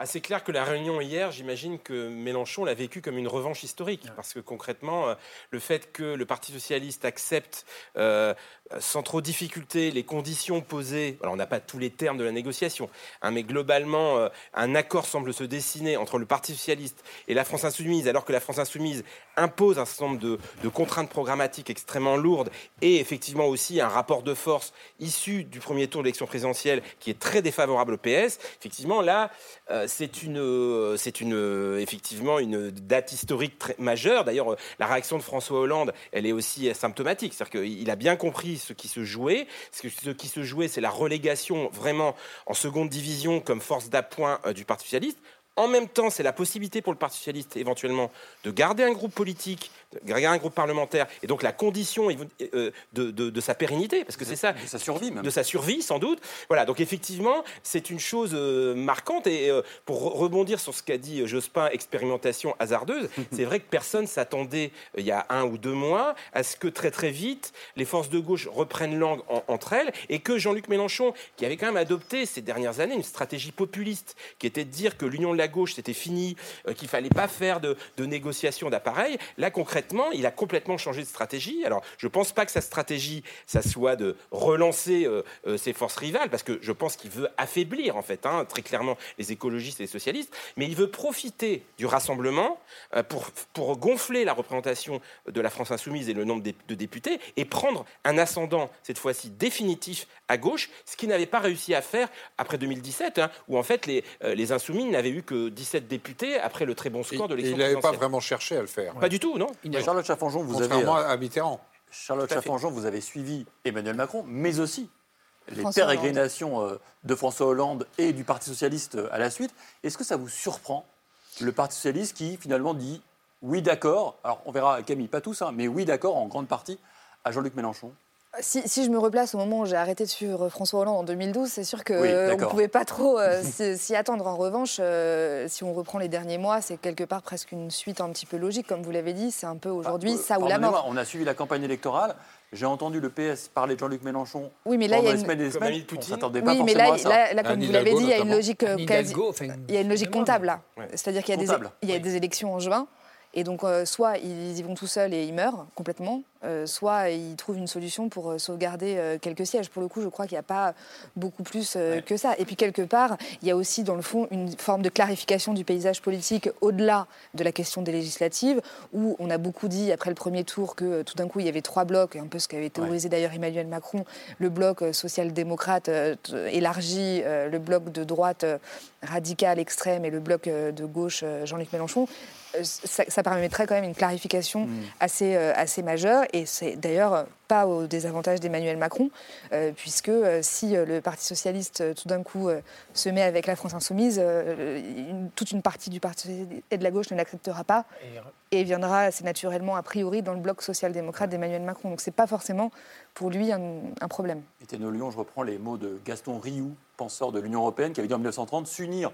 C'est clair que la réunion hier, j'imagine que Mélenchon l'a vécu comme une revanche historique, parce que concrètement, euh, le fait que le Parti socialiste accepte euh, sans trop difficulté les conditions posées, alors on n'a pas tous les termes de la négociation, hein, mais globalement, euh, un accord semble se dessiner entre le Parti socialiste et la France insoumise, alors que la France insoumise impose un certain nombre de, contraintes programmatiques extrêmement lourdes et effectivement aussi un rapport de force issu du premier tour de l'élection présidentielle qui est très défavorable au PS. Effectivement, là, c'est une, c'est une, effectivement une date historique très majeure. D'ailleurs, la réaction de François Hollande, elle est aussi symptomatique. C'est-à-dire qu'il a bien compris ce qui se jouait. Ce qui se jouait, c'est la relégation vraiment en seconde division comme force d'appoint du Parti socialiste. En même temps, c'est la possibilité pour le Parti socialiste éventuellement de garder un groupe politique, un groupe parlementaire, et donc la condition euh, de, de, de, sa pérennité, parce que c'est ça. De sa survie même. De sa survie, sans doute. Voilà, donc effectivement, c'est une chose euh, marquante, et euh, pour rebondir sur ce qu'a dit Jospin, expérimentation hasardeuse, c'est vrai que personne s'attendait, il y a un ou deux mois, à ce que très très vite, les forces de gauche reprennent langue en, entre elles, et que Jean-Luc Mélenchon, qui avait quand même adopté ces dernières années une stratégie populiste, qui était de dire que l'union de la gauche, c'était fini, qu'il fallait pas faire de, de négociations d'appareils. Là, concrètement, il a complètement changé de stratégie. Alors, je pense pas que sa stratégie, ça soit de relancer euh, euh, ses forces rivales, parce que je pense qu'il veut affaiblir, en fait, hein, très clairement, les écologistes et les socialistes, mais il veut profiter du rassemblement euh, pour, pour gonfler la représentation de la France insoumise et le nombre de, de députés, et prendre un ascendant, cette fois-ci définitif, à gauche, ce qu'il n'avait pas réussi à faire après 2017, hein, où en fait les, les insoumis n'avaient eu que 17 députés après le très bon score de l'élection Il n'avait pas vraiment cherché à le faire. Pas du tout, non Charlotte Chaffanjon, vous avez, Contrairement à Mitterrand. Charlotte. Chaffanjon, vous avez suivi Emmanuel Macron, mais aussi les François pérégrinations euh, de François Hollande et du Parti socialiste euh, à la suite. Est-ce que ça vous surprend, le Parti socialiste qui finalement dit oui d'accord, alors on verra Camille, pas tous, hein, mais oui d'accord en grande partie à Jean-Luc Mélenchon Si, si je me replace au moment où j'ai arrêté de suivre François Hollande en 2012, c'est sûr qu'on Oui, ne pouvait pas trop euh, s'y attendre. En revanche, euh, si on reprend les derniers mois, c'est quelque part presque une suite un petit peu logique, comme vous l'avez dit. C'est un peu aujourd'hui ça ou la mort. On a suivi la campagne électorale. J'ai entendu le PS parler de Jean-Luc Mélenchon Oui, mais là, il y pendant a des une- semaines et des semaines. On s'attendait pas Oui, mais forcément là, à ça. là, là, comme vous l'avez dit, il y a une notamment. logique, euh, quasi- Hidalgo, il y a une logique comptable. Ouais. C'est-à-dire qu'il y a, des, Comptable. il y a des élections en juin. Et donc, euh, soit ils y vont tout seuls et ils meurent complètement, euh, soit il trouve une solution pour euh, sauvegarder quelques sièges. Pour le coup, je crois qu'il n'y a pas beaucoup plus que ça. Et puis quelque part, il y a aussi dans le fond une forme de clarification du paysage politique au-delà de la question des législatives, où on a beaucoup dit après le premier tour que tout d'un coup il y avait trois blocs, un peu ce qu'avait théorisé d'ailleurs Emmanuel Macron, le bloc social-démocrate élargi, le bloc de droite radicale extrême et le bloc de gauche Jean-Luc Mélenchon. Euh, ça, ça permettrait quand même une clarification assez, euh, assez majeure et c'est d'ailleurs euh, pas au désavantage d'Emmanuel Macron, euh, puisque euh, si euh, le Parti socialiste euh, tout d'un coup euh, se met avec la France insoumise, euh, une- toute une partie du Parti socialiste et de la gauche ne l'acceptera pas et viendra assez naturellement a priori dans le bloc social-démocrate d'Emmanuel Macron. Donc c'est pas forcément pour lui un, un problème. Étienne Lyon, je reprends les mots de Gaston Rioux, penseur de l'Union européenne, qui avait dit en 1930 s'unir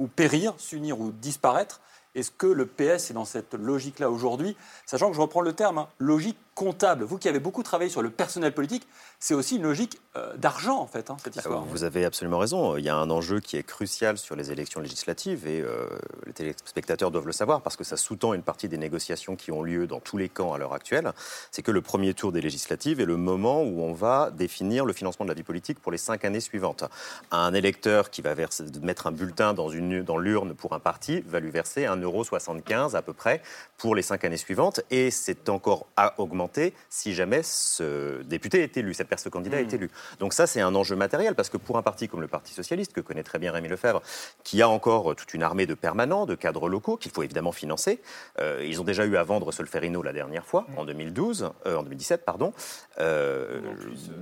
ou périr, s'unir ou disparaître. Est-ce que le PS est dans cette logique-là aujourd'hui? Sachant que je reprends le terme, hein, logique comptable. Vous qui avez beaucoup travaillé sur le personnel politique, c'est aussi une logique euh, d'argent, en fait, hein, cette histoire. Vous avez absolument raison. Il y a un enjeu qui est crucial sur les élections législatives et euh, les téléspectateurs doivent le savoir parce que ça sous-tend une partie des négociations qui ont lieu dans tous les camps à l'heure actuelle. C'est que le premier tour des législatives est le moment où on va définir le financement de la vie politique pour les cinq années suivantes. Un électeur qui va verser- mettre un bulletin dans, une, dans l'urne pour un parti va lui verser 1,75€ à peu près pour les cinq années suivantes et c'est encore à augmenter si jamais ce député est élu, cette personne candidat est élu. Donc ça, c'est un enjeu matériel parce que pour un parti comme le Parti socialiste, que connaît très bien Rémi Lefebvre, qui a encore toute une armée de permanents, de cadres locaux qu'il faut évidemment financer, euh, ils ont déjà eu à vendre Solferino la dernière fois, en 2012, euh, en 2017, pardon, euh,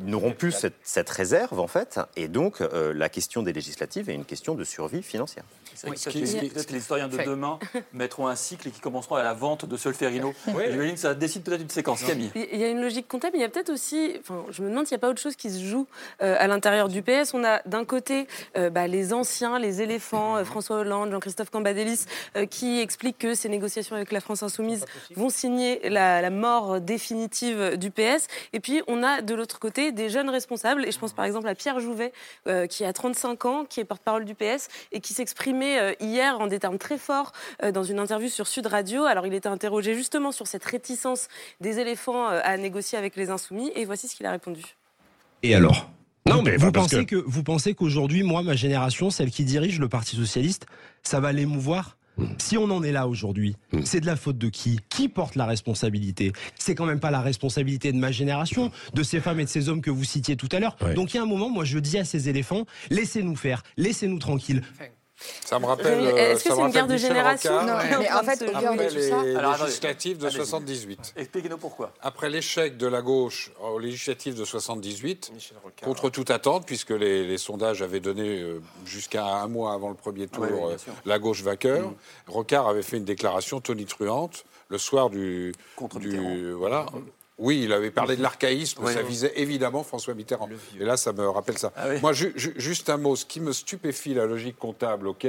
ils n'auront plus cette, cette réserve en fait, et donc euh, la question des législatives est une question de survie financière. Que peut-être les- peut-être que les historiens de demain mettront un cycle et qui commenceront à la vente de Solferino. J'imagine que ça décide peut-être une séquence. Camille. Il y a une logique comptable, mais il y a peut-être aussi, enfin, je me demande s'il n'y a pas autre chose qui se joue euh, à l'intérieur du PS. On a d'un côté euh, bah, les anciens, les éléphants, euh, François Hollande, Jean-Christophe Cambadélis, euh, qui expliquent que ces négociations avec la France insoumise vont signer la, la mort définitive du PS. Et puis on a de l'autre côté des jeunes responsables, et je pense par exemple à Pierre Jouvet, euh, qui a 35 ans, qui est porte-parole du PS, et qui s'exprimait euh, hier en des termes très forts euh, dans une interview sur Sud Radio. Alors il était interrogé justement sur cette réticence des éléphants euh, à négocier avec les insoumis, et voici ce qu'il a répondu. Et alors? Non, mais vous pas parce pensez que- que... vous pensez qu'aujourd'hui, moi, ma génération, celle qui dirige le Parti socialiste, ça va l'émouvoir? Si on en est là aujourd'hui, c'est de la faute de qui? Qui porte la responsabilité? C'est quand même pas la responsabilité de ma génération, de ces femmes et de ces hommes que vous citiez tout à l'heure. Donc il y a un moment, moi, je dis à ces éléphants, laissez-nous faire, laissez-nous tranquilles. Ça me rappelle. Euh, est-ce que c'est me une guerre de génération Rocard. Non, mais en fait, Après les ça- Alors, législatives de Allez-y. 78. Expliquez-nous pourquoi. Après l'échec de la gauche aux législatives de 78, contre toute attente, puisque les, les sondages avaient donné euh, jusqu'à un mois avant le premier tour Oui, oui, bien euh, la gauche vainqueur, Mm. Rocard avait fait une déclaration tonitruante le soir du. du voilà. Oui, il avait parlé de l'archaïsme, Oui. ça visait évidemment François Mitterrand. Et là, ça me rappelle ça. Ah oui. Moi, ju- ju- juste un mot, ce qui me stupéfie, la logique comptable, ok,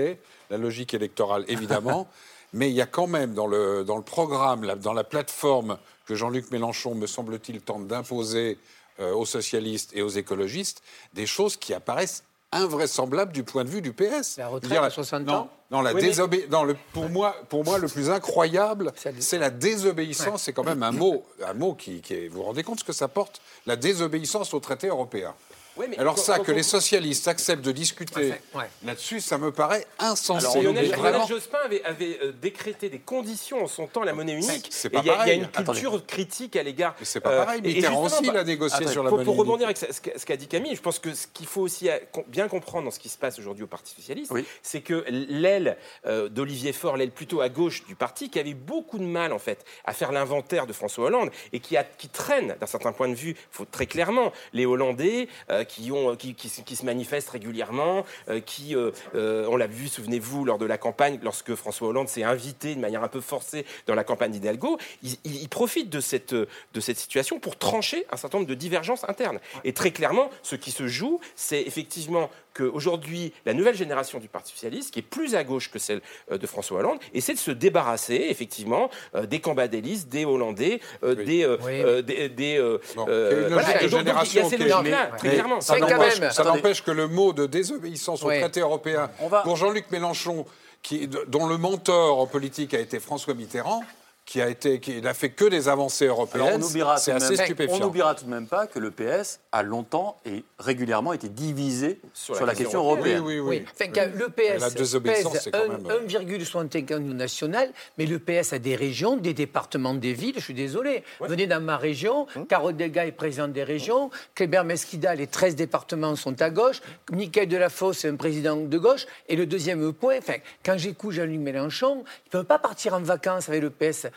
la logique électorale, évidemment, mais il y a quand même dans le, dans le programme, la- dans la plateforme que Jean-Luc Mélenchon, me semble-t-il, tente d'imposer euh, aux socialistes et aux écologistes, des choses qui apparaissent invraisemblables du point de vue du PS. La retraite à 60 non, ans non, la Oui, mais- désobé- non, le- pour, moi, pour moi, le plus incroyable, c'est la désobéissance. C'est quand même un mot, un mot qui, qui est... Vous vous rendez compte ce que ça porte La désobéissance au traité européen. Oui, mais Alors quand- ça, quand que on- les socialistes acceptent de discuter Ouais. là-dessus, ça me paraît insensé. Alors, Lionel, vraiment- Jospin avait, avait, euh, décrété des conditions en son temps, la monnaie unique. C'est il y, y a pareil. une culture Attendez. critique à l'égard. Mais c'est pas pareil. et- et Mitterrand aussi, il a bah, négocié sur la pour, monnaie Pour unique. rebondir avec ce qu'a dit Camille, je pense que ce qu'il faut aussi euh, bien comprendre dans ce qui se passe aujourd'hui au Parti Socialiste, c'est que l'aile euh, d'Olivier Faure, l'aile plutôt à gauche du parti, qui avait beaucoup de mal en fait à faire l'inventaire de François Hollande et qui, a, qui traîne d'un certain point de vue, faut très clairement, les Hollandais euh, qui, ont, qui, qui, se- qui se manifestent régulièrement, euh, qui, euh, euh, on l'a vu, souvenez-vous, lors de la campagne, lorsque François Hollande s'est invité de manière un peu forcée dans la campagne d'Hidalgo, il, il- il profite de cette, de cette situation pour trancher un certain nombre de divergences internes. Et très clairement, ce qui se joue, c'est effectivement qu'aujourd'hui, la nouvelle génération du Parti Socialiste, qui est plus à gauche que celle euh, de François Hollande, essaie de se débarrasser, effectivement, euh, des Cambadélis, des Hollandais, euh, des... euh, euh, des, des, euh, euh, voilà. Et de donc, donc, il y a génération ces très clairement. Ça n'empêche- que le mot de désobéissance au traité européen, pour Jean-Luc Mélenchon, qui, dont le mentor en politique a été François Mitterrand, qui a été, qui n'a fait que des avancées européennes. on n'oubliera C'est tout de assez même- stupéfiant. On n'oubliera tout de même pas que le PS a longtemps et régulièrement été divisé sur, la, question européenne. Enfin, que le Mais la PS désobéissance, pèse c'est quand même- euh, 1,75 au national, mais le PS a des régions, des départements, des villes. Je suis désolé. Venez dans ma région, Hum. Carole Delga est président des régions, Kléber Mesquida, les 13 départements sont à gauche, Michael Delafosse est un président de gauche, et le deuxième point, enfin, quand j'écoute Jean-Luc Mélenchon, il ne peut pas partir en vacances avec le PS.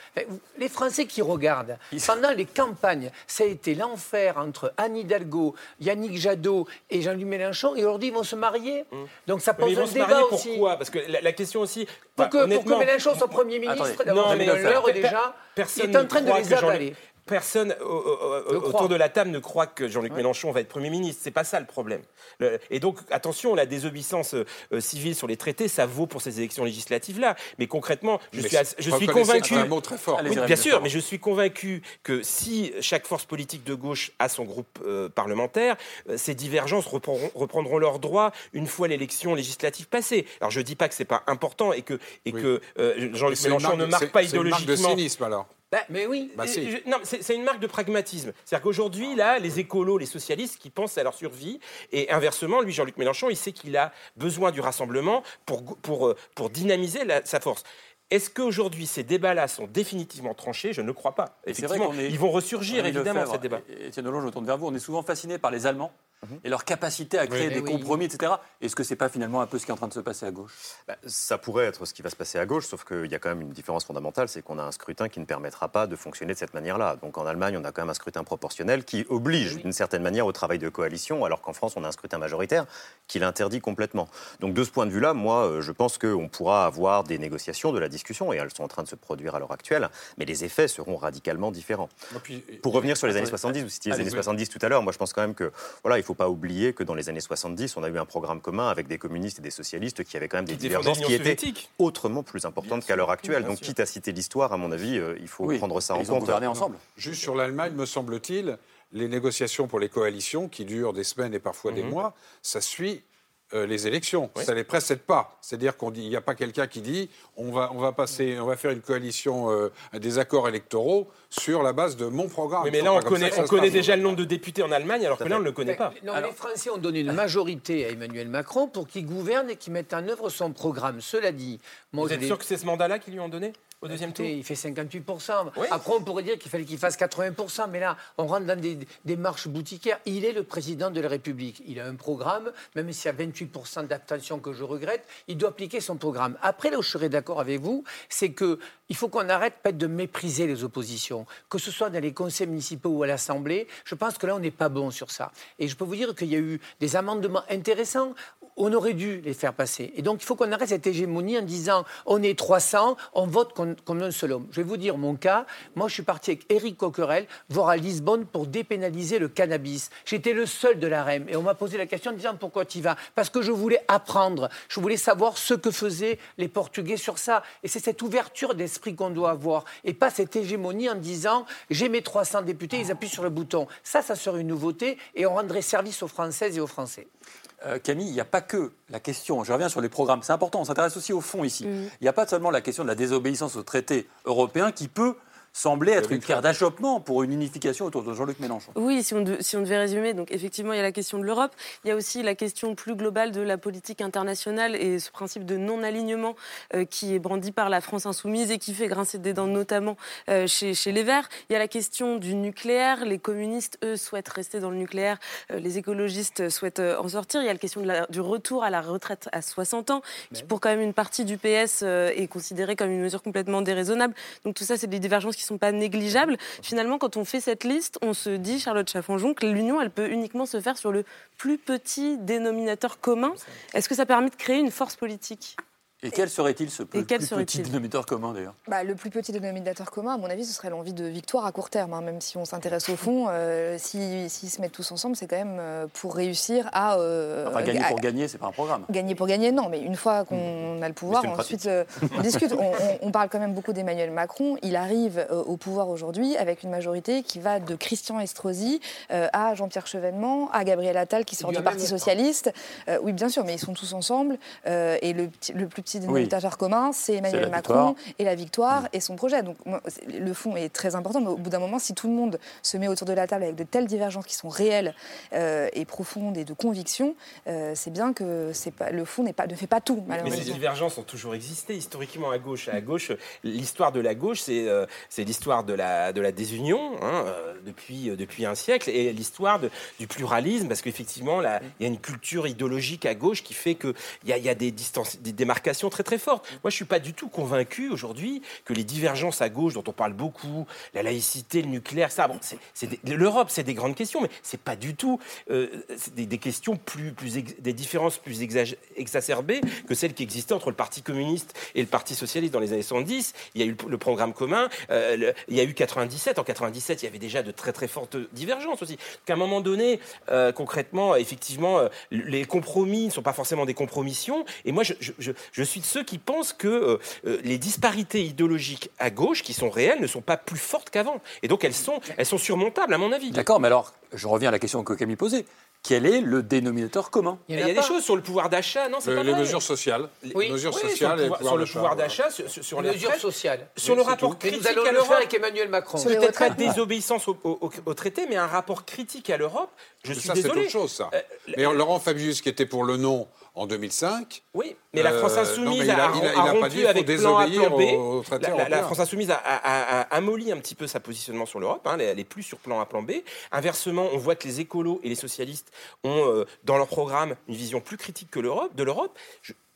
Les Français qui regardent, pendant les campagnes, ça a été l'enfer entre Anne Hidalgo, Yannick Jadot et Jean-Luc Mélenchon, et aujourd'hui ils vont se marier. Donc ça Mais pose ils vont un se débat marier aussi. pourquoi? Parce que la, la question aussi. Pour bah, que, pour que honnêtement- Mélenchon soit Premier ministre, d'abord, l'heure déjà, personne il est en train de les avaler. Personne au- au- autour de la table ne croit que Jean-Luc Mélenchon va être Premier ministre. C'est pas ça le problème. Le- et donc, attention, la désobéissance euh, euh, civile sur les traités, ça vaut pour ces élections législatives-là. Mais concrètement, je Mais suis, je convaincu. c'est un mot très fort. Oui, bien sûr, mais je suis convaincu que si chaque force politique de gauche a son groupe euh, parlementaire, euh, ces divergences reprendront, reprendront leur droit une fois l'élection législative passée. Alors, je dis pas que c'est pas important et que, et que euh, Jean-Luc Mélenchon marque ne marque pas c'est une marque idéologiquement. de cynisme alors. Mais oui. Bah, si. Je- non, mais c'est une marque de pragmatisme. C'est-à-dire qu'aujourd'hui, là, les écolos, les socialistes qui pensent à leur survie, et inversement, lui, Jean-Luc Mélenchon, il sait qu'il a besoin du rassemblement pour, pour, euh, pour dynamiser la- sa force. Est-ce qu'aujourd'hui, ces débats-là sont définitivement tranchés? Je ne crois pas. Et c'est vrai Effectivement, qu'on est- ils vont ressurgir, évidemment, ces débats. et Étienne Delange, je me tourne vers vous. On est souvent fasciné par les Allemands et leur capacité à créer Oui. des Eh oui. compromis, etc. Est-ce que c'est pas finalement un peu ce qui est en train de se passer à gauche? Bah, ça pourrait être ce qui va se passer à gauche, sauf qu'il y a quand même une différence fondamentale, c'est qu'on a un scrutin qui ne permettra pas de fonctionner de cette manière-là. Donc en Allemagne, on a quand même un scrutin proportionnel qui oblige d'une certaine manière au travail de coalition, alors qu'en France, on a un scrutin majoritaire qui l'interdit complètement. Donc de ce point de vue-là, moi, euh, je pense qu'on pourra avoir des négociations, de la discussion, et elles sont en train de se produire à l'heure actuelle, mais les effets seront radicalement différents. Pour revenir sur les années 70, vous citiez les années oui. 70 tout à l'heure, moi je pense quand même que voilà, il faut pas oublier que dans les années 70, on a eu un programme commun avec des communistes et des socialistes qui avaient quand même des divergences qui étaient autrement plus importantes qu'à l'heure actuelle. Donc, quitte à citer l'histoire, à mon avis, euh, il faut prendre ça en compte. Juste sur l'Allemagne, me semble-t-il, les négociations pour les coalitions, qui durent des semaines et parfois des Mhm. mois, ça suit euh, les élections. Ça ne les précède pas. C'est-à-dire qu'il n'y a pas quelqu'un qui dit on va, on va passer, on va faire une coalition, euh, des accords électoraux sur la base de mon programme. Oui, mais là, on connaît, ça on connaît déjà le nombre de députés en Allemagne, alors que là, on ne le connaît pas. Non, les Français ont donné une majorité à Emmanuel Macron pour qu'il gouverne et qu'il mette en œuvre son programme. Cela dit, moi, Vous êtes sûr que c'est ce mandat-là qu'ils lui ont donné au deuxième tour Il fait 58%. Après, on pourrait dire qu'il fallait qu'il fasse 80%. Mais là, on rentre dans des, des marches boutiquières. Il est le président de la République. Il a un programme, même s'il y a 28% d'abstention que je regrette, il doit appliquer son programme. Après, là où je serais d'accord avec vous, c'est que il faut qu'on arrête peut-être de mépriser les oppositions, que ce soit dans les conseils municipaux ou à l'Assemblée. Je pense que là, on n'est pas bon sur ça. Et je peux vous dire qu'il y a eu des amendements intéressants. On aurait dû les faire passer. Et donc, il faut qu'on arrête cette hégémonie en disant on est 300, on vote comme, un seul homme. Je vais vous dire mon cas. Moi, je suis parti avec Éric Coquerel voir à Lisbonne pour dépénaliser le cannabis. J'étais le seul de la REM. Et on m'a posé la question en disant pourquoi tu y vas? Que je voulais apprendre. Je voulais savoir ce que faisaient les Portugais sur ça. Et c'est cette ouverture d'esprit qu'on doit avoir. Et pas cette hégémonie en disant j'ai mes 300 députés, ils appuient sur le bouton. Ça, ça serait une nouveauté et on rendrait service aux Françaises et aux Français. Euh, Camille, il n'y a pas que la question, je reviens sur les programmes, c'est important, on s'intéresse aussi au fond ici. Mm. Il n'y a pas seulement la question de la désobéissance au traité européen qui peut sembler être une pierre d'achoppement pour une unification autour de Jean-Luc Mélenchon. Oui, si on, de- si on devait résumer, donc effectivement, il y a la question de l'Europe, il y a aussi la question plus globale de la politique internationale et ce principe de non-alignement euh, qui est brandi par la France insoumise et qui fait grincer des dents, notamment euh, chez, chez les Verts. Il y a la question du nucléaire. Les communistes, eux, souhaitent rester dans le nucléaire. Euh, les écologistes souhaitent euh, en sortir. Il y a la question de la- du retour à la retraite à 60 ans, qui pour quand même une partie du PS euh, est considérée comme une mesure complètement déraisonnable. Donc tout ça, c'est des divergences qui sont pas négligeables. Finalement, quand on fait cette liste, on se dit, Charlotte Chaffanjon, que l'union, elle peut uniquement se faire sur le plus petit dénominateur commun. Est-ce que ça permet de créer une force politique? Et quel serait-il ce plus, quel plus petit dénominateur commun d'ailleurs Bah, le plus petit dénominateur commun, à mon avis, ce serait l'envie de victoire à court terme. hein, même si on s'intéresse au fond, euh, si- s'ils se mettent tous ensemble, c'est quand même euh, pour réussir à. euh, Enfin, gagner à- pour gagner, c'est pas un programme. Gagner pour gagner, non, mais une fois qu'on a le pouvoir, ensuite euh, on discute. On, on- on parle quand même beaucoup d'Emmanuel Macron. Il arrive euh, au pouvoir aujourd'hui avec une majorité qui va de Christian Estrosi euh, à Jean-Pierre Chevènement, à Gabriel Attal qui sort du Parti temps. Socialiste. Euh, oui, bien sûr, mais ils sont tous ensemble. euh, et le, le plus petit Oui. dénominateur commun, c'est Emmanuel Macron victoire. et la victoire et son projet. Donc le fond est très important, mais au bout d'un moment, si tout le monde se met autour de la table avec de telles divergences qui sont réelles euh, et profondes et de conviction, euh, c'est bien que c'est pas, le fond n'est pas, ne fait pas tout, Mais ces divergences ont toujours existé historiquement à gauche. À gauche, l'histoire de la gauche, c'est euh, c'est l'histoire de la, de la désunion hein, euh, depuis, euh, depuis un siècle et l'histoire de- du pluralisme, parce qu'effectivement, il y a une culture idéologique à gauche qui fait qu'il y a, il y a des, distances, des démarcations très très fortes. Moi, je suis pas du tout convaincu aujourd'hui que les divergences à gauche, dont on parle beaucoup, la laïcité, le nucléaire, ça, bon, c'est- l'Europe, c'est des grandes questions, mais c'est pas du tout euh, des, questions plus, plus des différences plus exacerbées que celles qui existaient entre le Parti communiste et le Parti socialiste dans les années 70. Il y a eu le, programme commun, euh, il y a eu 97. En 97, il y avait déjà de très très fortes divergences aussi. Donc à un moment donné, euh, concrètement, effectivement, les compromis ne sont pas forcément des compromissions. Et moi, je- je suis de ceux qui pensent que euh, euh, les disparités idéologiques à gauche, qui sont réelles, ne sont pas plus fortes qu'avant. Et donc elles sont, elles sont surmontables, à mon avis. D'accord, mais alors, je reviens à la question que Camille posait. Quel est le dénominateur commun? Il y a, des choses sur le pouvoir d'achat, non c'est Le- pas les vrai. mesures sociales. Oui. mesures Oui, sur le sociales et pouvoir- pouvoir sur le d'achat, pouvoir voilà. d'achat, sur, sur- sur les Mesures sociales. Sur Oui, le c'est rapport Mais critique nous allons à le l'Europe. avec Emmanuel Macron. Les Peut-être pas désobéissance au, au- au traité, mais un rapport critique à l'Europe. Je suis ça, c'est désolé. autre chose, ça. Euh, Mais Laurent Fabius, qui était pour le non en 2005. Oui, mais la France Insoumise a- rompu avec plan A, plan B. au la, la- la européen. France Insoumise a, a- a- a amolli un petit peu sa positionnement sur l'Europe. hein, elle est plus sur plan A, plan B. Inversement, on voit que les écolos et les socialistes ont euh, dans leur programme une vision plus critique que l'Europe, de l'Europe.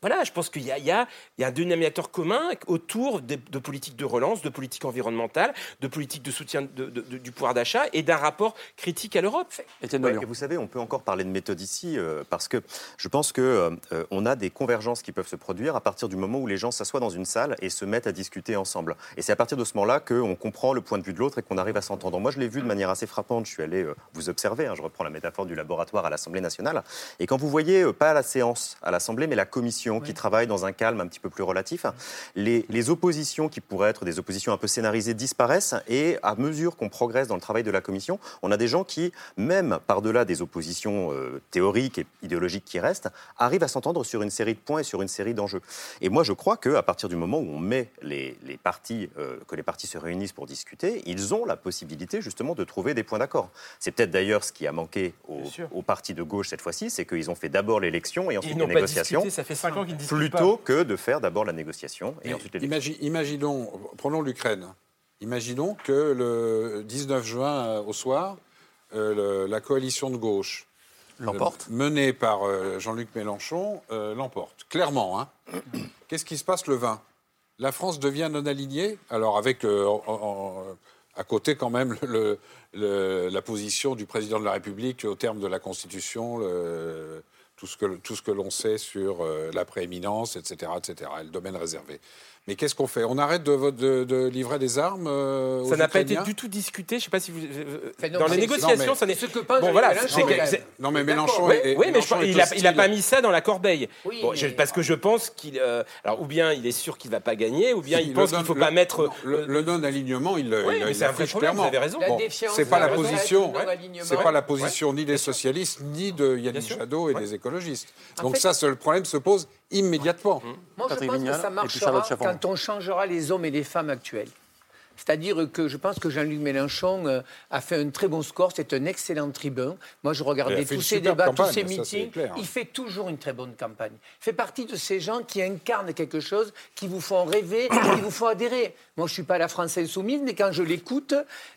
Voilà, je pense qu'il y y y a un dénominateur commun autour de, de politiques de relance, de politiques environnementales, de politiques de soutien de- de- de- du pouvoir d'achat et d'un rapport critique à l'Europe. Ouais, et vous savez, on peut encore parler de méthode ici euh, parce que je pense que euh, euh, on a des convergences qui peuvent se produire à partir du moment où les gens s'assoient dans une salle et se mettent à discuter ensemble. Et c'est à partir de ce moment-là qu'on comprend le point de vue de l'autre et qu'on arrive à s'entendre. Moi, je l'ai vu de manière assez frappante. Je suis allé euh, vous observer. hein, je reprends la métaphore du laboratoire à l'Assemblée nationale. Et quand vous voyez euh, pas la séance à l'Assemblée, mais la commission qui travaille dans un calme un petit peu plus relatif, les, les oppositions qui pourraient être des oppositions un peu scénarisées disparaissent. Et à mesure qu'on progresse dans le travail de la commission, on a des gens qui, même par-delà des oppositions euh, théoriques et idéologiques qui restent, arrivent à s'entendre sur une série de points et sur une série d'enjeux. Et moi, je crois qu'à partir du moment où on met les, les partis, euh, que les partis se réunissent pour discuter, ils ont la possibilité justement de trouver des points d'accord. C'est peut-être d'ailleurs ce qui a manqué aux, aux partis de gauche cette fois-ci, c'est qu'ils ont fait d'abord l'élection et ensuite les pas négociations, discuté, ça fait ans ne plutôt que de faire d'abord la négociation et ensuite. Imagi- imaginons, prenons l'Ukraine. Imaginons que le 19 juin euh, au soir, euh, le- la coalition de gauche, L'emporte. euh, menée par euh, Jean-Luc Mélenchon, euh, l'emporte. Clairement. Hein. Qu'est-ce qui se passe le 20 La France devient non alignée, alors avec euh, en- en- à côté quand même le- le- la position du président de la République au terme de la Constitution, le- tout ce que, l'on sait sur euh, la prééminence, etc., etc., et le domaine réservé. Mais qu'est-ce qu'on fait? On arrête de, de- de livrer des armes euh, aux Ça n'a pas été du tout discuté. Je ne sais pas si vous. euh, non, dans les négociations, non, mais- ça n'est. ce que bon, voilà. Mélenchon, Non, mais Mélenchon Oui, est- oui, mais je est il n'a pas mis ça dans la corbeille. Oui, Bon, je- mais- parce que je pense qu'il. euh, alors, ou bien il est sûr qu'il ne va pas gagner, ou bien Si, il le pense qu'il ne faut le- pas mettre. non, le, le non-alignement, il l'affiche clairement. vous avez raison. Bon, c'est pas la position, c'est pas la position ni des socialistes ni de Yannick. Jadot et des écologistes. Donc ça, le problème se pose immédiatement. Moi, je pense que ça marchera quand on changera les hommes et les femmes actuels. C'est-à-dire que je pense que Jean-Luc Mélenchon euh, a fait un très bon score, c'est un excellent tribun. Moi, je Il regardais a fait tous une superbe débats, tous campagne, ces ça, c'est meetings. clair. Il fait toujours une très bonne campagne. Il fait partie de ces gens qui incarnent quelque chose, qui vous font rêver, qui vous font adhérer. Moi, je ne suis pas la France insoumise, mais quand je l'écoute,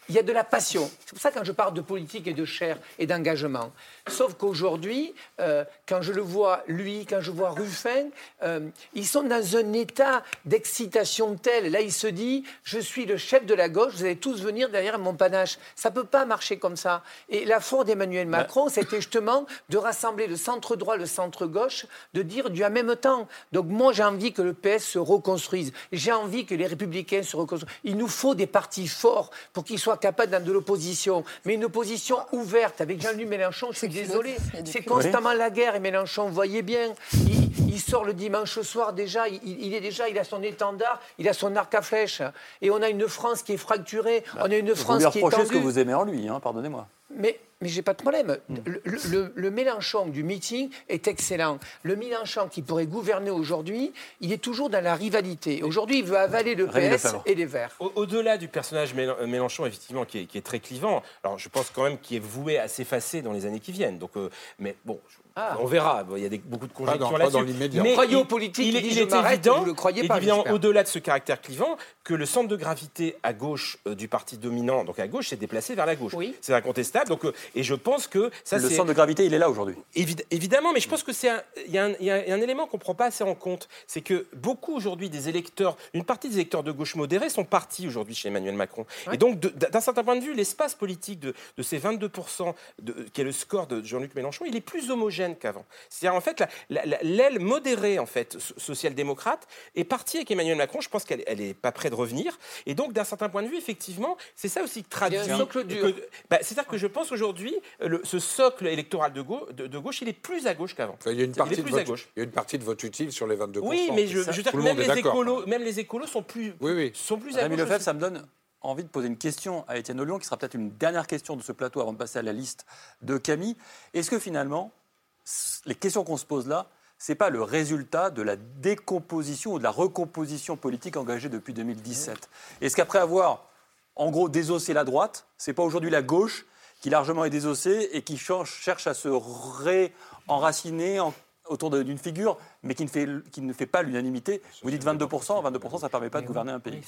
il y a de la passion. C'est pour ça que quand je parle de politique et de chair et d'engagement. Sauf qu'aujourd'hui, euh, quand je le vois, lui, quand je vois Ruffin, euh, ils sont dans un état d'excitation tel. Là, il se dit, je suis le chef de la gauche, vous allez tous venir derrière mon panache. Ça ne peut pas marcher comme ça. Et la force d'Emmanuel Macron, c'était justement de rassembler le centre droit, le centre gauche, de dire du en même temps. Donc moi, j'ai envie que le PS se reconstruise. J'ai envie que les républicains se reconstruisent. Il nous faut des partis forts pour qu'ils soient capables d'être de l'opposition. Mais une opposition ouverte avec Jean-Luc Mélenchon, je suis désolé. C'est constamment la guerre et Mélenchon, vous voyez bien, il, il sort le dimanche soir déjà, il, il est déjà, il a son étendard, il a son arc à flèche. Et on a une France qui est fracturée, on a une Vous France lui qui est reprochez ce que vous aimez en lui, hein, pardonnez-moi. Mais, mais j'ai pas de problème. Hmm. Le, le- le Mélenchon du meeting est excellent. Le Mélenchon qui pourrait gouverner aujourd'hui, il est toujours dans la rivalité. Aujourd'hui, il veut avaler le PS et les Verts. Au- Au-delà du personnage euh, Mélenchon, effectivement, qui est, qui est très clivant, alors je pense quand même qu'il est voué à s'effacer dans les années qui viennent. Donc, euh, mais bon, je- Ah. on verra. Il y a des- beaucoup de conjectures là-dessus. dans l'immédiat. Mais Croyez il- aux politiques, il, il est- je évident, vous le croyez pas, évidemment, j'espère. au-delà de ce caractère clivant, que le centre de gravité à gauche euh, du parti dominant, donc à gauche, s'est déplacé vers la gauche. C'est incontestable. Donc, euh, et je pense que ça, le centre de gravité, il est là aujourd'hui. Évid- évidemment, mais je pense que c'est un- il y, a un- il y a un élément qu'on ne prend pas assez en compte, c'est que beaucoup aujourd'hui des électeurs, une partie des électeurs de gauche modérés sont partis aujourd'hui chez Emmanuel Macron. Et donc, d'un certain point de vue, l'espace politique de, de ces 22%, de, qui est le score de Jean-Luc Mélenchon, il est plus homogène qu'avant. C'est-à-dire en fait la- la- la- l'aile modérée en fait so- social-démocrate est partie avec Emmanuel Macron. Je pense qu'elle n'est pas prête de revenir. Et donc, d'un certain point de vue, effectivement, c'est ça aussi qui traduit. Il y a un socle dur. que- bah, C'est-à-dire que je pense aujourd'hui, le- ce socle électoral de gauche, de, de gauche, il est plus à gauche qu'avant. Il y a une Il partie, est de gauche. il y a une partie de vote utile sur les 22%. Oui, mais je, veux dire que le même les, écolos, même les écolos sont plus, sont plus à gauche Lefebvre, ça me donne envie de poser une question à Étienne Lyon, qui sera peut-être une dernière question de ce plateau avant de passer à la liste de Camille. Est-ce que finalement, les questions qu'on se pose là, c'est pas le résultat de la décomposition ou de la recomposition politique engagée depuis 2017 Est-ce qu'après avoir, en gros, désossé la droite, c'est pas aujourd'hui la gauche qui largement est désossée et qui cherche à se réenraciner en- autour d'une figure, mais qui ne fait, qui ne fait pas l'unanimité Vous dites 22%, 22%, ça ne permet pas de gouverner un pays.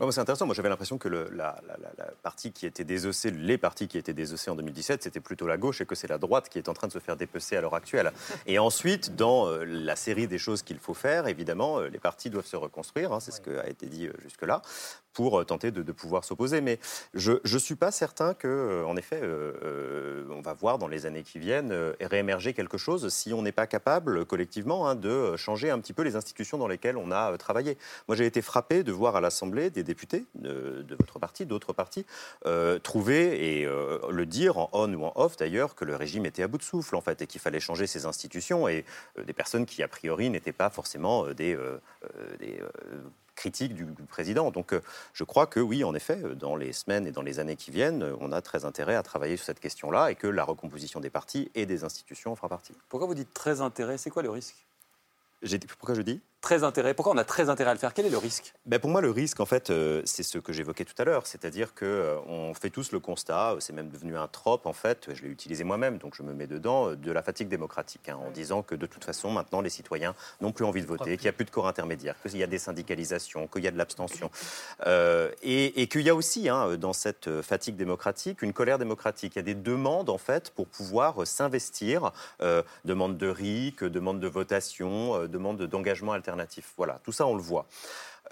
Ouais, c'est intéressant. Moi, j'avais l'impression que le- la, la- la- la partie qui était désossée, les partis qui étaient désossés en 2017, c'était plutôt la gauche et que c'est la droite qui est en train de se faire dépecer à l'heure actuelle. Et ensuite, dans euh, la série des choses qu'il faut faire, évidemment, euh, les partis doivent se reconstruire. hein, c'est ce qui a été dit euh, jusque-là pour tenter de, de pouvoir s'opposer. Mais je ne suis pas certain que, en effet, euh, on va voir dans les années qui viennent euh, réémerger quelque chose si on n'est pas capable collectivement hein, de euh, changer un petit peu les institutions dans lesquelles on a euh, travaillé. Moi, j'ai été frappé de voir à l'Assemblée des députés de, de votre parti, d'autres partis, euh, trouver et euh, le dire en on ou en off d'ailleurs que le régime était à bout de souffle en fait et qu'il fallait changer ses institutions et euh, des personnes qui a priori n'étaient pas forcément euh, des, euh, euh, des euh, critiques du, président. Donc euh, je crois que oui, en effet, euh, dans les semaines et dans les années qui viennent, euh, on a très intérêt à travailler sur cette question-là et que la recomposition des partis et des institutions en fera partie. Pourquoi vous dites très intérêt? C'est quoi le risque? Pourquoi je dis Très intérêt. Pourquoi on a très intérêt à le faire? Quel est le risque? Ben pour moi, le risque, en fait, euh, c'est ce que j'évoquais tout à l'heure, c'est-à-dire que euh, on fait tous le constat, euh, c'est même devenu un trope, en fait, je l'ai utilisé moi-même, donc je me mets dedans, de la fatigue démocratique, hein, en disant que de toute façon, maintenant, les citoyens n'ont plus envie de voter, qu'il n'y a plus de corps intermédiaire, qu'il y a des syndicalisations, qu'il y a de l'abstention, Euh, et, et qu'il y a aussi, hein, dans cette fatigue démocratique, une colère démocratique. Il y a des demandes, en fait, pour pouvoir s'investir, demande de RIC, demande de votation, demande d'engagement alternatif. Voilà, tout ça, on le voit.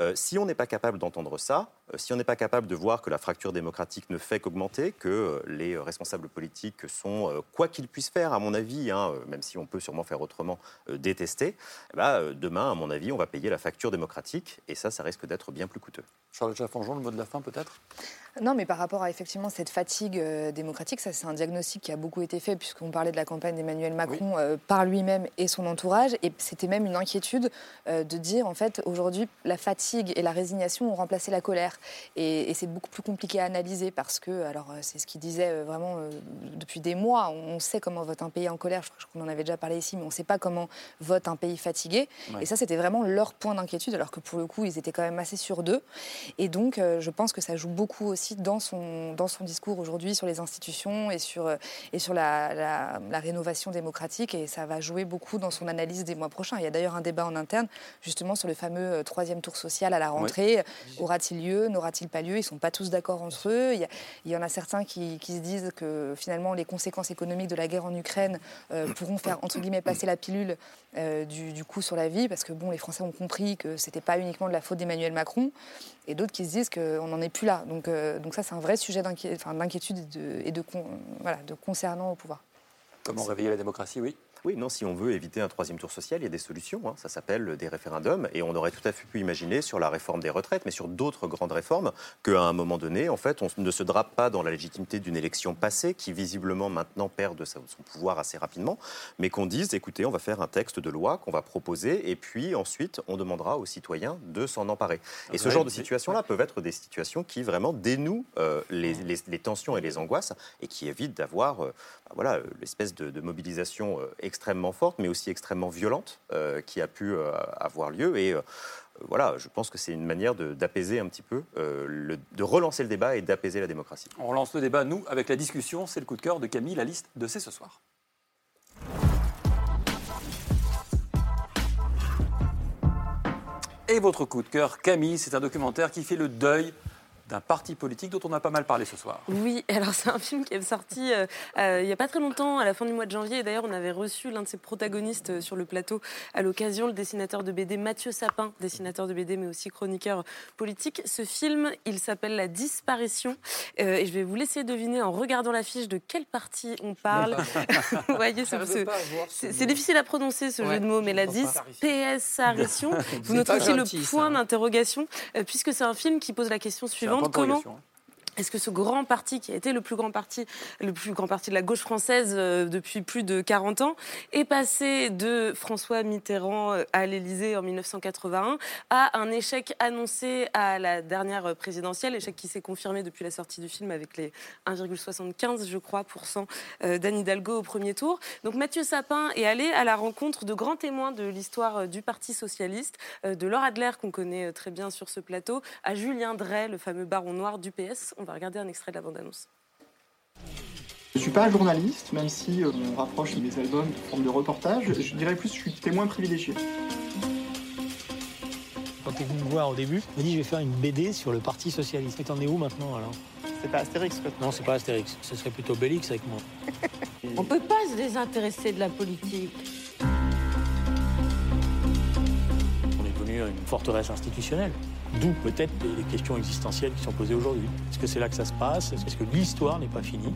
Euh, si on n'est pas capable d'entendre ça, si on n'est pas capable de voir que la fracture démocratique ne fait qu'augmenter, que euh, les euh, responsables politiques sont, euh, quoi qu'ils puissent faire, à mon avis, hein, euh, même si on peut sûrement faire autrement, euh, détestés, eh ben, euh, demain, à mon avis, on va payer la facture démocratique, et ça, ça risque d'être bien plus coûteux. Charles Chaffanjon, le mot de la fin peut-être? Non, mais par rapport à effectivement cette fatigue euh, démocratique, ça c'est un diagnostic qui a beaucoup été fait puisqu'on parlait de la campagne d'Emmanuel Macron euh, par lui-même et son entourage, et c'était même une inquiétude euh, de dire en fait aujourd'hui la fatigue et la résignation ont remplacé la colère, et, et c'est beaucoup plus compliqué à analyser parce que alors euh, c'est ce qu'il disait euh, vraiment euh, depuis des mois, on sait comment vote un pays en colère, je crois qu'on en avait déjà parlé ici, mais on ne sait pas comment vote un pays fatigué, Ouais. et ça c'était vraiment leur point d'inquiétude, alors que pour le coup ils étaient quand même assez sûrs d'eux. Et donc, euh, je pense que ça joue beaucoup aussi dans son, dans son discours aujourd'hui sur les institutions et sur, et sur la, la- la rénovation démocratique. Et ça va jouer beaucoup dans son analyse des mois prochains. Il y a d'ailleurs un débat en interne, justement, sur le fameux troisième tour social à la rentrée. Aura-t-il lieu N'aura-t-il pas lieu? Ils ne sont pas tous d'accord entre eux. Il y, a- il y en a certains qui, qui se disent que finalement, les conséquences économiques de la guerre en Ukraine euh, pourront faire, entre guillemets, passer la pilule euh, du, du coup sur la vie, parce que bon, les Français ont compris que c'était pas uniquement de la faute d'Emmanuel Macron, et d'autres qui se disent qu'on n'en est plus là. Donc, euh, donc ça, c'est un vrai sujet d'inquiétude et, de, et de, con- voilà, de concernant au pouvoir. Comment réveiller la démocratie, oui Oui, non, si on veut éviter un troisième tour social, il y a des solutions. hein. Ça s'appelle des référendums. Et on aurait tout à fait pu imaginer sur la réforme des retraites, mais sur d'autres grandes réformes, qu'à un moment donné, en fait, on ne se drape pas dans la légitimité d'une élection passée, qui visiblement maintenant perd de son pouvoir assez rapidement, mais qu'on dise, écoutez, on va faire un texte de loi qu'on va proposer, et puis ensuite, on demandera aux citoyens de s'en emparer. Et ce genre de situations-là peuvent être des situations qui vraiment dénouent euh, les, les- les tensions et les angoisses, et qui évitent d'avoir euh, bah, voilà, euh, l'espèce de, de mobilisation euh, extrêmement forte, mais aussi extrêmement violente, euh, qui a pu euh, avoir lieu. Et euh, voilà, je pense que c'est une manière d'apaiser un petit peu, le- de relancer le débat et d'apaiser la démocratie. On relance le débat, nous, avec la discussion. C'est le coup de cœur de Camille, la liste de C'est ce soir. Et votre coup de cœur, Camille, c'est un documentaire qui fait le deuil d'un parti politique dont on a pas mal parlé ce soir. Oui, alors c'est un film qui est sorti euh, euh, il n'y a pas très longtemps, à la fin du mois de janvier. Et d'ailleurs, on avait reçu l'un de ses protagonistes euh, sur le plateau à l'occasion, le dessinateur de BD Mathieu Sapin, dessinateur de BD mais aussi chroniqueur politique. Ce film, il s'appelle La disparition. Euh, et je vais vous laisser deviner en regardant l'affiche de quel parti on parle. vous voyez, c'est ce difficile à prononcer ce Ouais, jeu de mots, mais la disparition. Vous aussi le point d'interrogation, euh, puisque c'est un film qui pose la question suivante. Point Comment. Est-ce que ce grand parti, qui a été le plus grand parti, le plus grand parti de la gauche française euh, depuis plus de 40 ans, est passé de François Mitterrand euh, à l'Élysée en 1981 à un échec annoncé à la dernière présidentielle, échec qui s'est confirmé depuis la sortie du film avec les 1,75, je crois, euh, d'Anne Hidalgo au premier tour. Donc Mathieu Sapin est allé à la rencontre de grands témoins de l'histoire du Parti socialiste, de Laure Adler qu'on connaît très bien sur ce plateau, à Julien Drey, le fameux baron noir du PS. On va regarder un extrait de la bande-annonce. Je suis pas journaliste, même si euh, on rapproche mes albums de forme de reportage. Je dirais plus que je suis témoin privilégié. Quand t'es venu me voir au début, il m'a dit je vais faire une BD sur le Parti Socialiste. Et t'en es où maintenant alors? C'est pas Astérix quoi. Non, c'est pas Astérix. Ce serait plutôt Bélix avec moi. On peut pas se désintéresser de la politique. On est devenu une forteresse institutionnelle. D'où peut-être les questions existentielles qui sont posées aujourd'hui. Est-ce que c'est là que ça se passe? Est-ce que l'histoire n'est pas finie?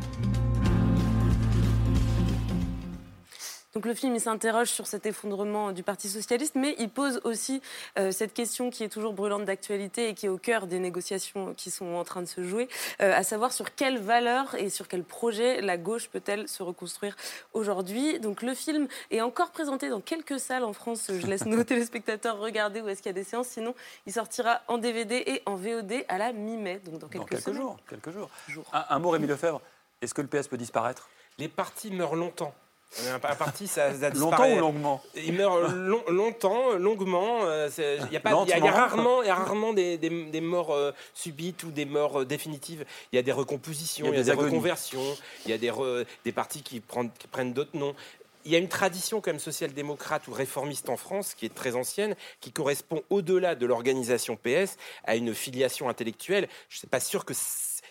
Donc le film, il s'interroge sur cet effondrement du Parti socialiste, mais il pose aussi euh, cette question qui est toujours brûlante d'actualité et qui est au cœur des négociations qui sont en train de se jouer, euh, à savoir sur quelles valeurs et sur quel projet la gauche peut-elle se reconstruire aujourd'hui. Donc le film est encore présenté dans quelques salles en France. Je laisse nos téléspectateurs regarder où est-ce qu'il y a des séances. Sinon, il sortira en DVD et en VOD à la mi-mai, donc dans quelques, Dans quelques semaines. jours. Quelques jours. Un, un mot, Rémi Lefebvre. Est-ce que le PS peut disparaître? Les partis meurent longtemps. Un pa- un parti, ça, ça Longtemps ou longuement Il meurt long- longtemps, longuement. Il y a, pas, il y a- il y a Lentement. rarement, y a rarement des, des- des morts euh, subites ou des morts euh, définitives. Il y a des recompositions, Il y a des agonies. reconversions, il y a des, re- des partis qui prennent, qui prennent d'autres noms. Il y a une tradition quand même social-démocrate ou réformiste en France qui est très ancienne, qui correspond au-delà de l'organisation PS à une filiation intellectuelle. Je ne suis pas sûr que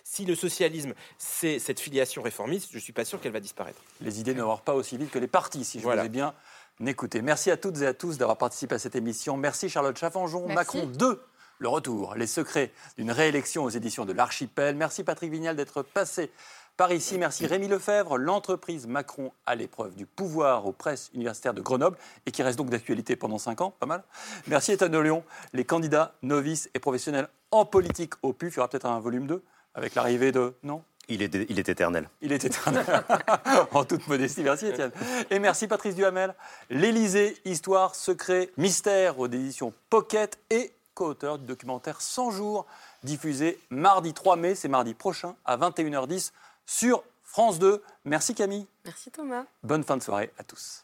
si le socialisme c'est cette filiation réformiste, je ne suis pas sûr qu'elle va disparaître. Les idées ne meurent pas aussi vite que les partis, si je vous ai bien écouté. Merci à toutes et à tous d'avoir participé à cette émission. Merci Charlotte Chaffanjon. Merci. Macron 2, le retour, les secrets d'une réélection aux éditions de l'Archipel. Merci Patrick Vignal d'être passé par ici. Merci Rémi Lefebvre, l'entreprise Macron à l'épreuve du pouvoir aux presses universitaires de Grenoble et qui reste donc d'actualité pendant 5 ans, pas mal. Merci Étienne de Lyon, les candidats novices et professionnels en politique au PUF. Il y aura peut-être un volume 2 avec l'arrivée de... Non Il est, il est éternel. il est éternel. en toute modestie. Merci, Étienne. Et merci, Patrice Duhamel. L'Élysée, histoire, secret, mystère aux éditions Pocket et co-auteur du documentaire 100 jours, diffusé mardi 3 mai, c'est mardi prochain, à 21h10 sur France 2. Merci, Camille. Merci Thomas. Bonne fin de soirée à tous.